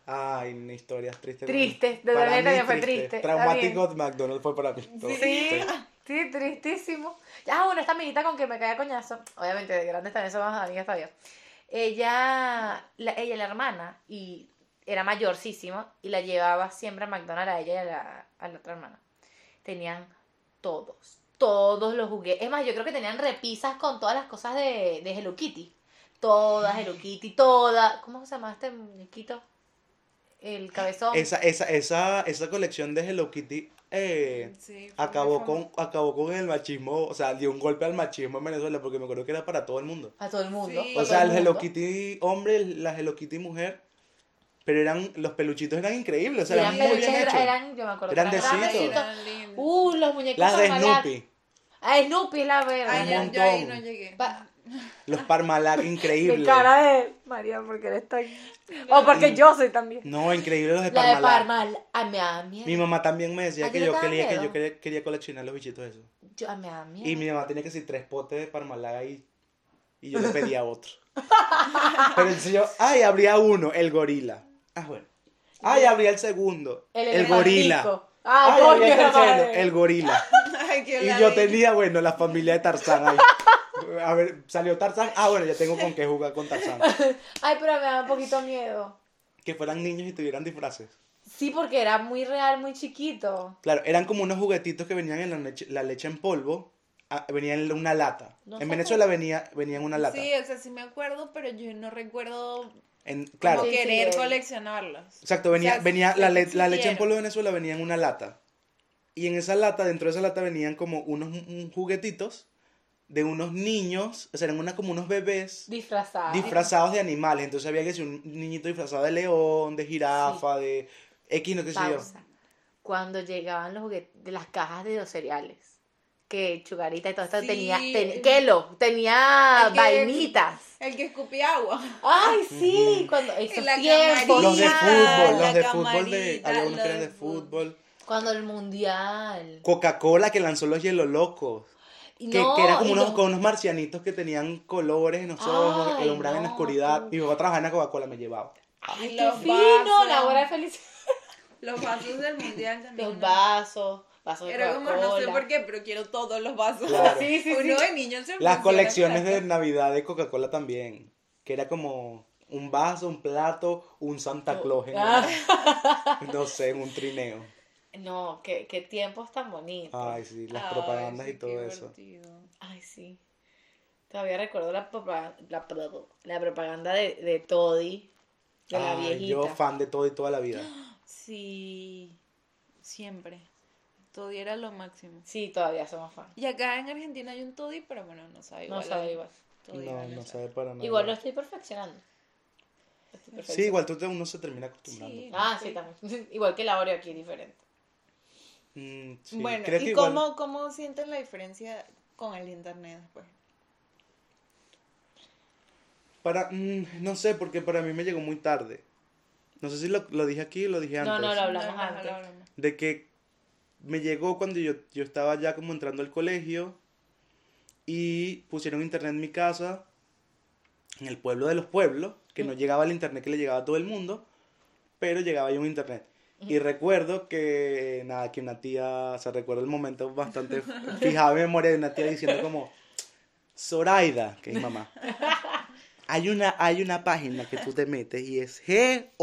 Ay, historias tristes. Tristes, de verdad fue triste, Traumático de McDonald's fue para mí. Sí, sí, tristísimo. Ya, bueno, esta amiguita con que me caía coñazo, obviamente de grandes también somos amigas todavía. Ella, la, ella, la hermana, y era mayorcísima, y la llevaba siempre a McDonald's a ella y a la, a la otra hermana. Tenían todos, todos los juguetes. Es más, yo creo que tenían repisas con todas las cosas de, de Hello Kitty. Todas Hello Kitty, todas. ¿Cómo se llama este muñequito? El cabezón. Esa, esa, esa, esa colección de Hello Kitty eh, Sí, acabó, con, acabó con el machismo, o sea, dio un golpe al machismo en Venezuela porque me acuerdo que era para todo el mundo. A todo el mundo. Sí. para O sea, el mundo. Hello Kitty hombre, la Hello Kitty mujer, pero eran, los peluchitos eran increíbles, o sea, eran eran muy bien hechos. eran, yo me acuerdo. Eran eran lindos. Uh, los muñecos Las de Parmalat. Snoopy, Ah, Snoopy es la. Ay, un yo, ahí no llegué. Pa- los Parmalat, Mi increíbles. cara de María, porque eres tan. O porque yo soy también. No, increíbles los de La de Parmalat. Parmal. A mí, a mí. Mi mamá también me decía ¿A ti que yo quería, que yo quería, quería coleccionar los bichitos esos. Yo, a mí, a mí. Y mi mamá tenía que decir tres potes de Parmalat ahí. Y yo le pedía otro. Pero entonces yo, ay, habría uno, el gorila. Ah, bueno. Ay, habría el segundo, el, gorila. Ah, Ay, coño, habría el tercero, el gorila. Ay, qué Y yo tenía, bueno, la familia de Tarzán ahí. A ver, salió Tarzán. Ah, bueno, ya tengo con qué jugar con Tarzán. Ay, pero me da un poquito miedo. Que fueran niños y tuvieran disfraces. Sí, porque era muy real, muy chiquito. Claro, eran como unos juguetitos que venían en la leche, la leche en polvo. ah, venía en una lata. No en Venezuela venía, venía en una lata. Sí, o sea, sí me acuerdo, pero yo no recuerdo En, como claro, Sí, sí, querer sí. coleccionarlos. exacto, venía, O sea, venía la, le- la leche en polvo de Venezuela venía en una lata. Y en esa lata, dentro de esa lata venían como unos juguetitos de unos niños, o sea, eran una, como unos bebés Disfrazado. disfrazados de animales. Entonces había que ser un niñito disfrazado de león, de jirafa, de X, no qué sé yo. Cuando llegaban los juguetes de las cajas de los cereales. Que Chugarita y todo esto Sí. tenía. ten- Kelo, tenía El que- vainitas. El que escupía agua. Ay, sí, cuando esos la tiempos. Los de fútbol, la los de fútbol, de, había unos de fútbol. Cuando el mundial. Coca-Cola que lanzó los hielo locos. Que, no, que eran como unos, los- con unos marcianitos que tenían colores en los ojos, que Ay, alumbraban en la oscuridad. mi otra en Coca-Cola me llevaba. Ay, qué fino, vasos. la hora de felicidad. Los vasos del mundial también. Los vasos, vasos de Era como, no sé por qué, pero quiero todos los vasos. Claro. Sí, sí, Uno sí. de niño se Las colecciones de. Navidad de Coca-Cola también. Que era como un vaso, un plato, un Santa Claus. en Ah. no sé, en un trineo. No, qué, qué tiempos tan bonitos. Ay, sí, las Ay, propagandas sí, y todo qué eso. Ay, sí. Todavía recuerdo la, propa- la, la propaganda de, de Toddy, de la Ay, viejita. yo fan de todo y toda la vida. Sí, siempre. Toddy era lo máximo. Sí, todavía somos fans. Y acá en Argentina hay un Toddy, pero bueno, no sabe igual. No sabe igual. Toddy No, no sabe. para nada. Igual lo estoy perfeccionando. Lo estoy Sí, igual tú te, uno se termina acostumbrando. Sí. Ah, sí, también. Igual que la Oreo aquí, diferente. Mm, sí, Bueno, creo que ¿y igual- cómo, cómo sienten la diferencia con el internet después? Para, mm, no sé, porque para mí me llegó muy tarde. No sé si lo, lo dije aquí o lo dije No, antes. no, lo hablamos No, no, no, antes. lo hablamos. De que me llegó cuando yo, yo estaba ya como entrando al colegio y pusieron internet en mi casa, en el pueblo de los pueblos, que no llegaba el internet que le llegaba a todo el mundo, pero llegaba yo un internet. Y recuerdo que, nada, que una tía, o sea, recuerdo el momento bastante fijado en memoria de una tía diciendo como, Zoraida, que es mi mamá. Hay una, hay una página que tú te metes y es G-O-O-G-L-E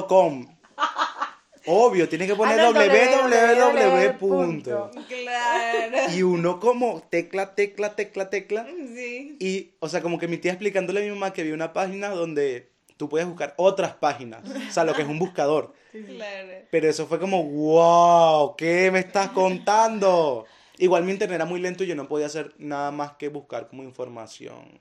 com. Obvio, tienes que poner Ah, www. punto. Claro. Y uno como tecla, tecla, tecla, tecla. Sí. Y, o sea, como que mi tía explicándole a mi mamá que había una página donde tú puedes buscar otras páginas. O sea, lo que es un buscador. Claro. Pero eso fue como, wow, ¿qué me estás contando? Igual mi internet era muy lento y yo no podía hacer nada más que buscar como información.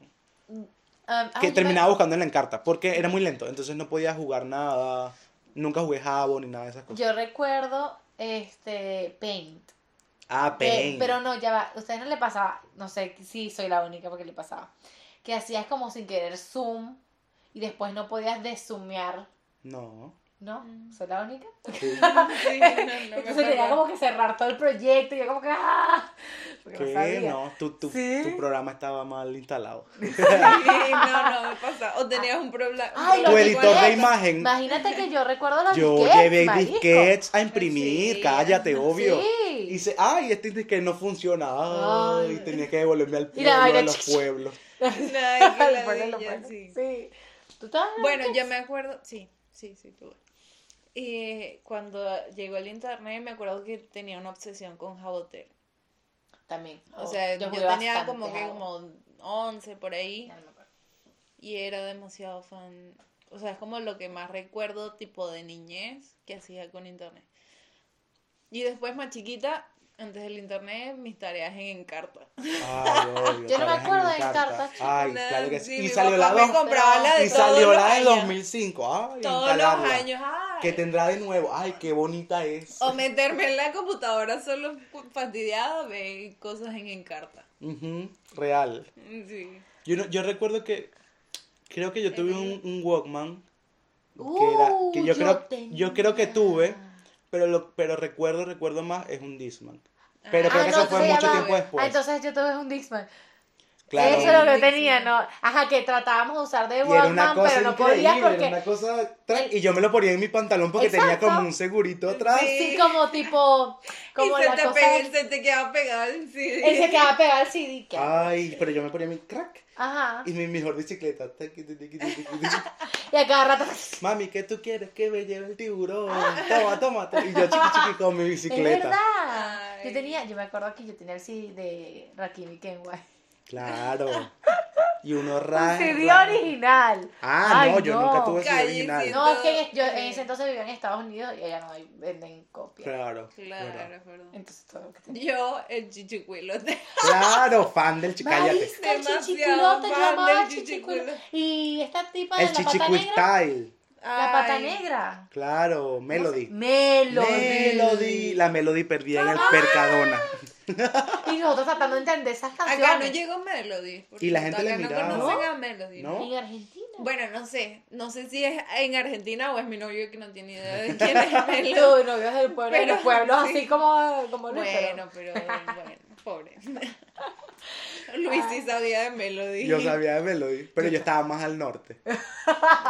Um, ay, Que yo terminaba buscando en la encarta, porque era muy lento, entonces no podía jugar nada. Nunca jugué Jabo ni nada de esas cosas. Yo recuerdo este Paint. Ah, Eh, Paint. pero no, ya va. ¿Ustedes no le pasaba? No sé si soy la única porque le pasaba. Que hacías como sin querer zoom y después no podías desumear. No. ¿No? ¿Soy la única? Sí. Sí, no, no Entonces tenía como que cerrar todo el proyecto y yo como que ¡ah! No ¿Qué? No, tu, tu, ¿Sí? tu programa estaba mal instalado. Sí, no, no me pasa. O tenías un problema. Ay, Tu editor de imagen. Imagínate que yo recuerdo los Yo llevé marico. disquets a imprimir, Sí. cállate, obvio. Sí. Y dice, ay, este disquete no funciona. Ay, Ay. tenía que devolverme al la pueblo vaina, de los pueblos. Ay, pone, lo ladilla, pone. sí. Sí. ¿Tú Bueno, yo me acuerdo, sí, sí, sí, tuve. Y cuando llegó el internet, me acuerdo que tenía una obsesión con Jabotel. También. O sea, yo, tenía como que Jabo. como 11 por ahí no acuerdo. y era demasiado fan. O sea, es como lo que más recuerdo tipo de niñez que hacía con internet. Y después más chiquita, antes del internet, mis tareas en Encarta. Ay, obvio, Yo no me acuerdo de Encarta. Ay, claro que sí. sí, Y salió la dos- la de Y salió la del años. 2005. Ay, Todos los años, ay. Que tendrá de nuevo. Ay, qué bonita es. O meterme en la computadora solo fastidiada, ver cosas en Encarta. Ujú, real. Sí. Yo, no- yo recuerdo que creo que yo tuve un, un Walkman que, Uh, era, que yo, creo, tenía. yo creo que tuve, pero lo, pero recuerdo, recuerdo más, es un Disman. Pero Ah, creo que no, eso fue mucho tiempo después. Ah, entonces yo tuve un Dixman. Claro. Eso es lo que tenía, ¿no? Ajá, que tratábamos de usar de Walkman, una cosa pero no increíble, podía porque... era una cosa... Y yo me lo ponía en mi pantalón porque tenía como un segurito atrás. Sí. Sí, como tipo... Como y se la te, cosa... pega- se te queda pegado el CD. Él se quedaba pegado al CD. Ay, pero yo me ponía mi crack Ajá. y mi mejor bicicleta. Y a cada rato... Mami, ¿qué tú quieres? Que me lleve el tiburón. Toma, toma. toma. Y yo chiqui chiqui con mi Es bicicleta. verdad. Ay. Yo tenía... Yo me acuerdo que yo tenía el CD de Rakim y Kenway. Claro. Y uno Un ra. CD original. Ah, no, yo no. nunca tuve ese Calle, original. No, es que yo en ese entonces vivía en Estados Unidos y allá no hay, venden copias. Claro. Claro, verdad. perdón. Entonces todo lo que tenía. Yo, el chichicuilote. Claro, fan del chi- cállate. Marisca, el Demasiado chichiculote, yo fan amaba el. Y esta tipa de El la pata chichicu negra. style. La pata Ay, negra. Claro, Melody. Melody. Melody. La Melody perdida en el Percadona. Y nosotros tratando de entender esas canciones. Acá no llegó Melody. Y la gente le miraba. No conocen ¿No? a Melody. ¿No? En Argentina. Bueno, no sé. No sé si es en Argentina o es mi novio que no tiene idea de quién es Melody. Tú, novios del pueblo, Pero- los pueblos sí. así como, como Luis, Bueno, pero bueno, pobre. Luis sí sabía de Melody. Yo sabía de Melody, pero yo estaba más al norte.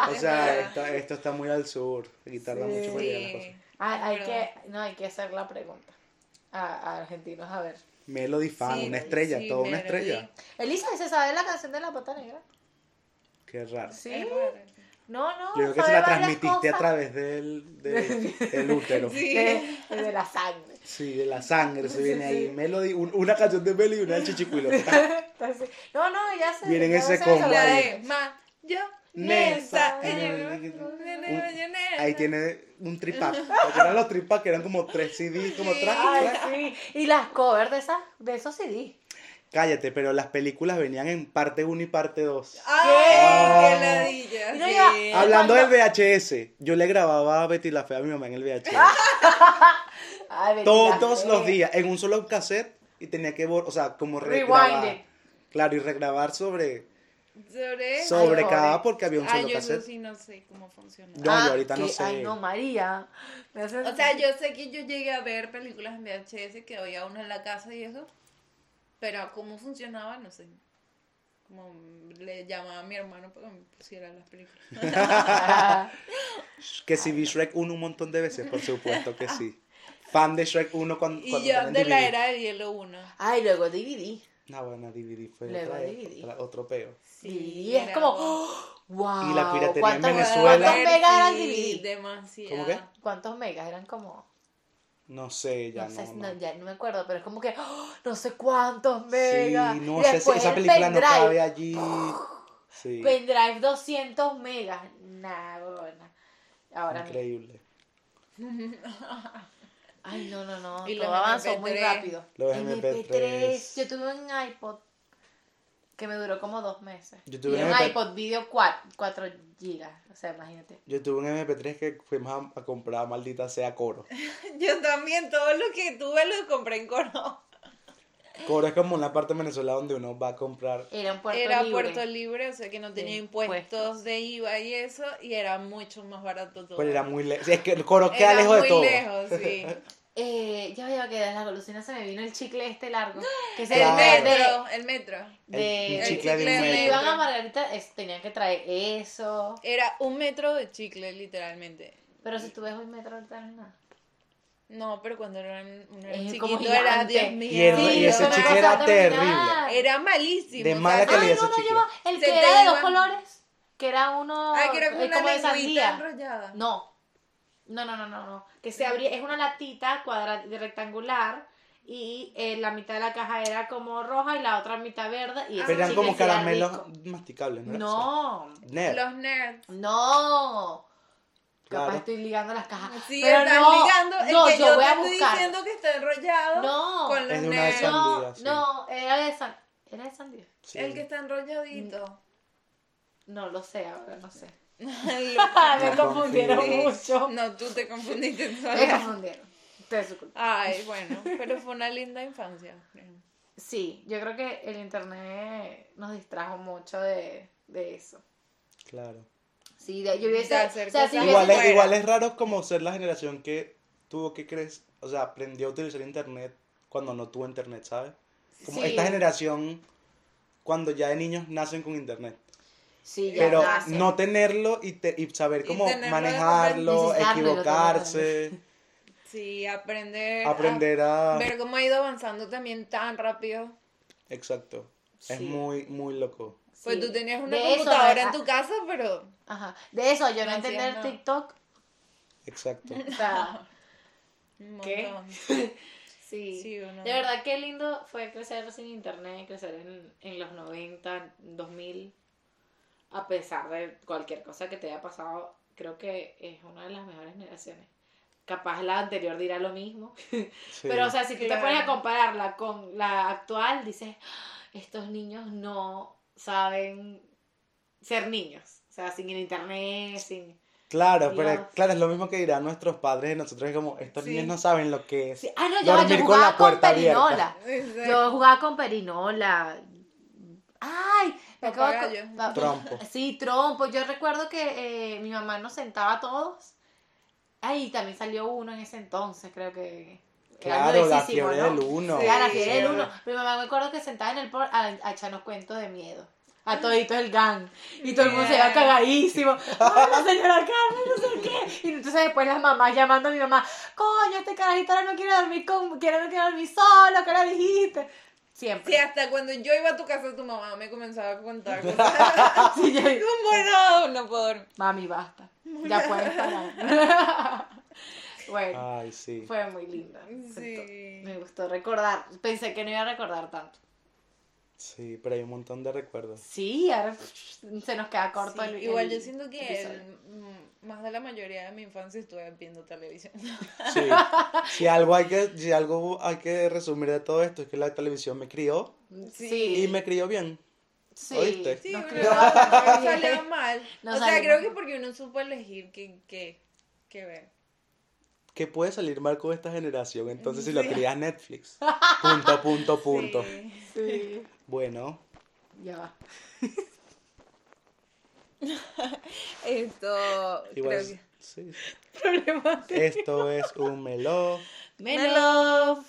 O sea, esto, esto está muy al sur. Y tarda Sí. mucho para llegar a las cosas. Sí. Hay, hay que, no, hay que hacer la pregunta a, a argentinos, a ver. Melody fan, Sí, una estrella, sí, toda una estrella. Elisa, ¿se sabe la canción de la pata negra? Qué raro. Sí. No, no. Yo creo que se la transmitiste a través del, del, del útero. Sí. de, de la sangre. Sí, de la sangre se Sí, viene sí. ahí. Melody, un- una canción de Melody y una del chichicuilo. No, no, ya sé. Vienen ese combo La de ma, yo, Nesa. Nesa. ella- Un- Ahí tiene un tripack. Porque eran los tripack que eran como tres CDs, como track, Ay, track. sí. Y las covers de, esas, de esos CD. Cállate, pero las películas venían en parte 1 y parte 2. Ay, Ah. qué ladilla. Sí. Hablando del VHS, yo le grababa a Betty la Fea a mi mamá en el VHS. Ay, Todos los días, en un solo cassette, y tenía que, bor- o sea, como regrabar. Claro, y regrabar sobre, Sobre eso. sobre Ay, cada, porque había un Ay, solo yo eso cassette. sí no sé cómo funciona. No, yo ahorita no que- sé. Ay, no, María. Me hace- O sea, yo sé que yo llegué a ver películas en VHS, que había una en la casa y eso, pero cómo funcionaba, no sé. Como le llamaba a mi hermano para que me pusiera las películas. Que si vi Shrek 1 un montón de veces, por supuesto que sí. Fan de Shrek 1 cuando, Y cuando yo de la DVD. era de hielo 1. Ay, luego DVD. No, bueno, DVD fue Luego otra- DVD. otra- otro peo. Y es como, bueno. wow. Y la piratería en ¿cuántos, Venezuela- ¿Cuántos megas eran Sí, DVD? demasiado. ¿Cómo qué? ¿Cuántos megas? Eran como, No sé, ya no, sé, no. no, ya no me acuerdo, pero es como que, ¡oh! no sé cuántos Sí, megas. no Y sé, después esa el película no pendrive. cabe allí. Sí, Pendrive 200 megas. Nah. Ahora mira. increíble. Ay, no, no, no. Y todo los avanzó muy MP3. rápido. Los MP3. Yo tuve un iPod que me duró como dos meses. Yo tuve y un MP3. iPod video 4, 4 gigas. O sea, imagínate. Yo tuve un MP3 que fuimos a, a comprar, maldita sea, Coro. Yo también, todo lo que tuve lo compré en Coro. Coro es como una parte de Venezuela donde uno va a comprar. Era un puerto era libre. Puerto Libre, o sea que no tenía De impuestos impuestos. de IVA y eso, y era mucho más barato todo. Pues era muy lejos. es que el Coro queda Era lejos de muy todo. lejos, sí. Eh, ya veo que de las golosinas se me vino el chicle este largo. Que se El Claro. metro, el metro. de, El- un chicle chicle de un si metro. iban a Margarita, es- tenían que traer eso. Era un metro de chicle, literalmente. Pero si tú ves hoy metro ahorita no es nada. No, pero cuando era, uno era Es como chiquito era, gigante. Dios mío. Y el- y ese chicle era terrible. Era malísimo. De mala calidad. Ay, ese chicle. el que era de dos colores. Que era uno. Ay, que era como eh, una como de lengüita sandía. enrollada. No. No, no, no, no, no. Que se abría, es una latita cuadra, de rectangular y eh, la mitad de la caja era como roja y la otra mitad verde. Y ese Pero eran como sí caramelos masticables, ¿no? No, eso? Nerd. Los nerds. no. Capaz Claro. estoy ligando las cajas. Sí, Pero están no, ligando. El no, que yo yo, voy te a estoy buscar. diciendo que está enrollado No. con los esas- No, Sandía, sí. no, era de san... ¿Era de sandía? Sí. El que está enrolladito. No lo sé, ahora no sé. Me confundieron mucho. No, tú te confundiste Me sola. confundieron. Ustedes su culpa. Ay, bueno, pero fue una linda infancia. Sí, yo creo que el internet nos distrajo mucho de, de eso. Claro. Sí, de, yo hubiese, o sea, si Igual hubiese- es, igual es raro como ser la generación que tuvo que crecer, o sea, aprendió a utilizar internet cuando no tuvo internet, ¿sabes? Como Sí. esta generación, cuando ya de niños nacen con internet. sí, ya Pero nace. no tenerlo y, te- y saber Y cómo de manejarlo, equivocarse, Sí, aprender. aprender a a... ver cómo ha ido avanzando también tan rápido. Exacto. Es Sí. muy, muy loco. Pues Sí. tú tenías una De eso, computadora de- en tu casa, pero. Ajá. De eso, yo no No entender. TikTok. Exacto. O sea, un ¿Qué? sí. Sí, De verdad, qué lindo fue crecer sin internet, crecer en, en los 90, 2000. A pesar de cualquier cosa que te haya pasado, creo que es una de las mejores generaciones. Capaz la anterior dirá lo mismo. Sí. Pero, o sea, si tú te pones a compararla con la actual, dices, "Ah, estos niños no saben ser niños. O sea, sin el internet, sin... Claro, Dios. pero claro, es lo mismo que dirán nuestros padres de nosotros, es como, estos Sí. niños no saben lo que es. Sí. Ah, no, yo, Dormir yo con jugaba la con, puerta abierta. perinola. Exacto. Yo jugaba con perinola. Ay, me acabo de Trompo. Sí, trompo. Yo recuerdo que eh, mi mamá nos sentaba a todos. Ay, también salió uno en ese entonces, creo que. era Claro, la fiebre ¿no? del uno. Sí, la Sí, fiebre del uno. Mi mamá me acuerdo que sentaba en el por a, a echarnos cuentos de miedo. A toditos el gang. Y todo el mundo se iba cagadísimo. ¡Ay, la señora Carmen, no sé qué! Y entonces después las mamás llamando a mi mamá. Coño, este carajito ahora no quiere dormir con... Quiere, no quiere dormir solo, ¿qué le dijiste? Siempre. Sí, hasta cuando yo iba a tu casa, tu mamá me comenzaba a contar cosas. Sí, yo- ¿Cómo no? No puedo dormir. Mami, basta. Ya puedes parar. bueno, Ay, sí. fue muy linda. Sí. Me gustó recordar. Pensé que no iba a recordar tanto. Sí, pero hay un montón de recuerdos. Sí, ahora se nos queda corto Sí, el igual el yo siento que el- más de la mayoría de mi infancia estuve viendo televisión. Sí. si algo hay que, si algo hay que resumir de todo esto es que la televisión me crió Sí. y me crió bien. sí. ¿Oíste? Sí, nos pero crió no, bastante no bien. salió mal. O sea, creo mal. que porque uno supo elegir qué, qué, qué ver. ¿Qué puede salir mal con esta generación? Entonces, si lo Sí. crías Netflix. Punto, punto, punto. Sí. Sí. Bueno, Ya va. Esto. igual. creo que- sí. Problemas. Esto es un meló. Me love.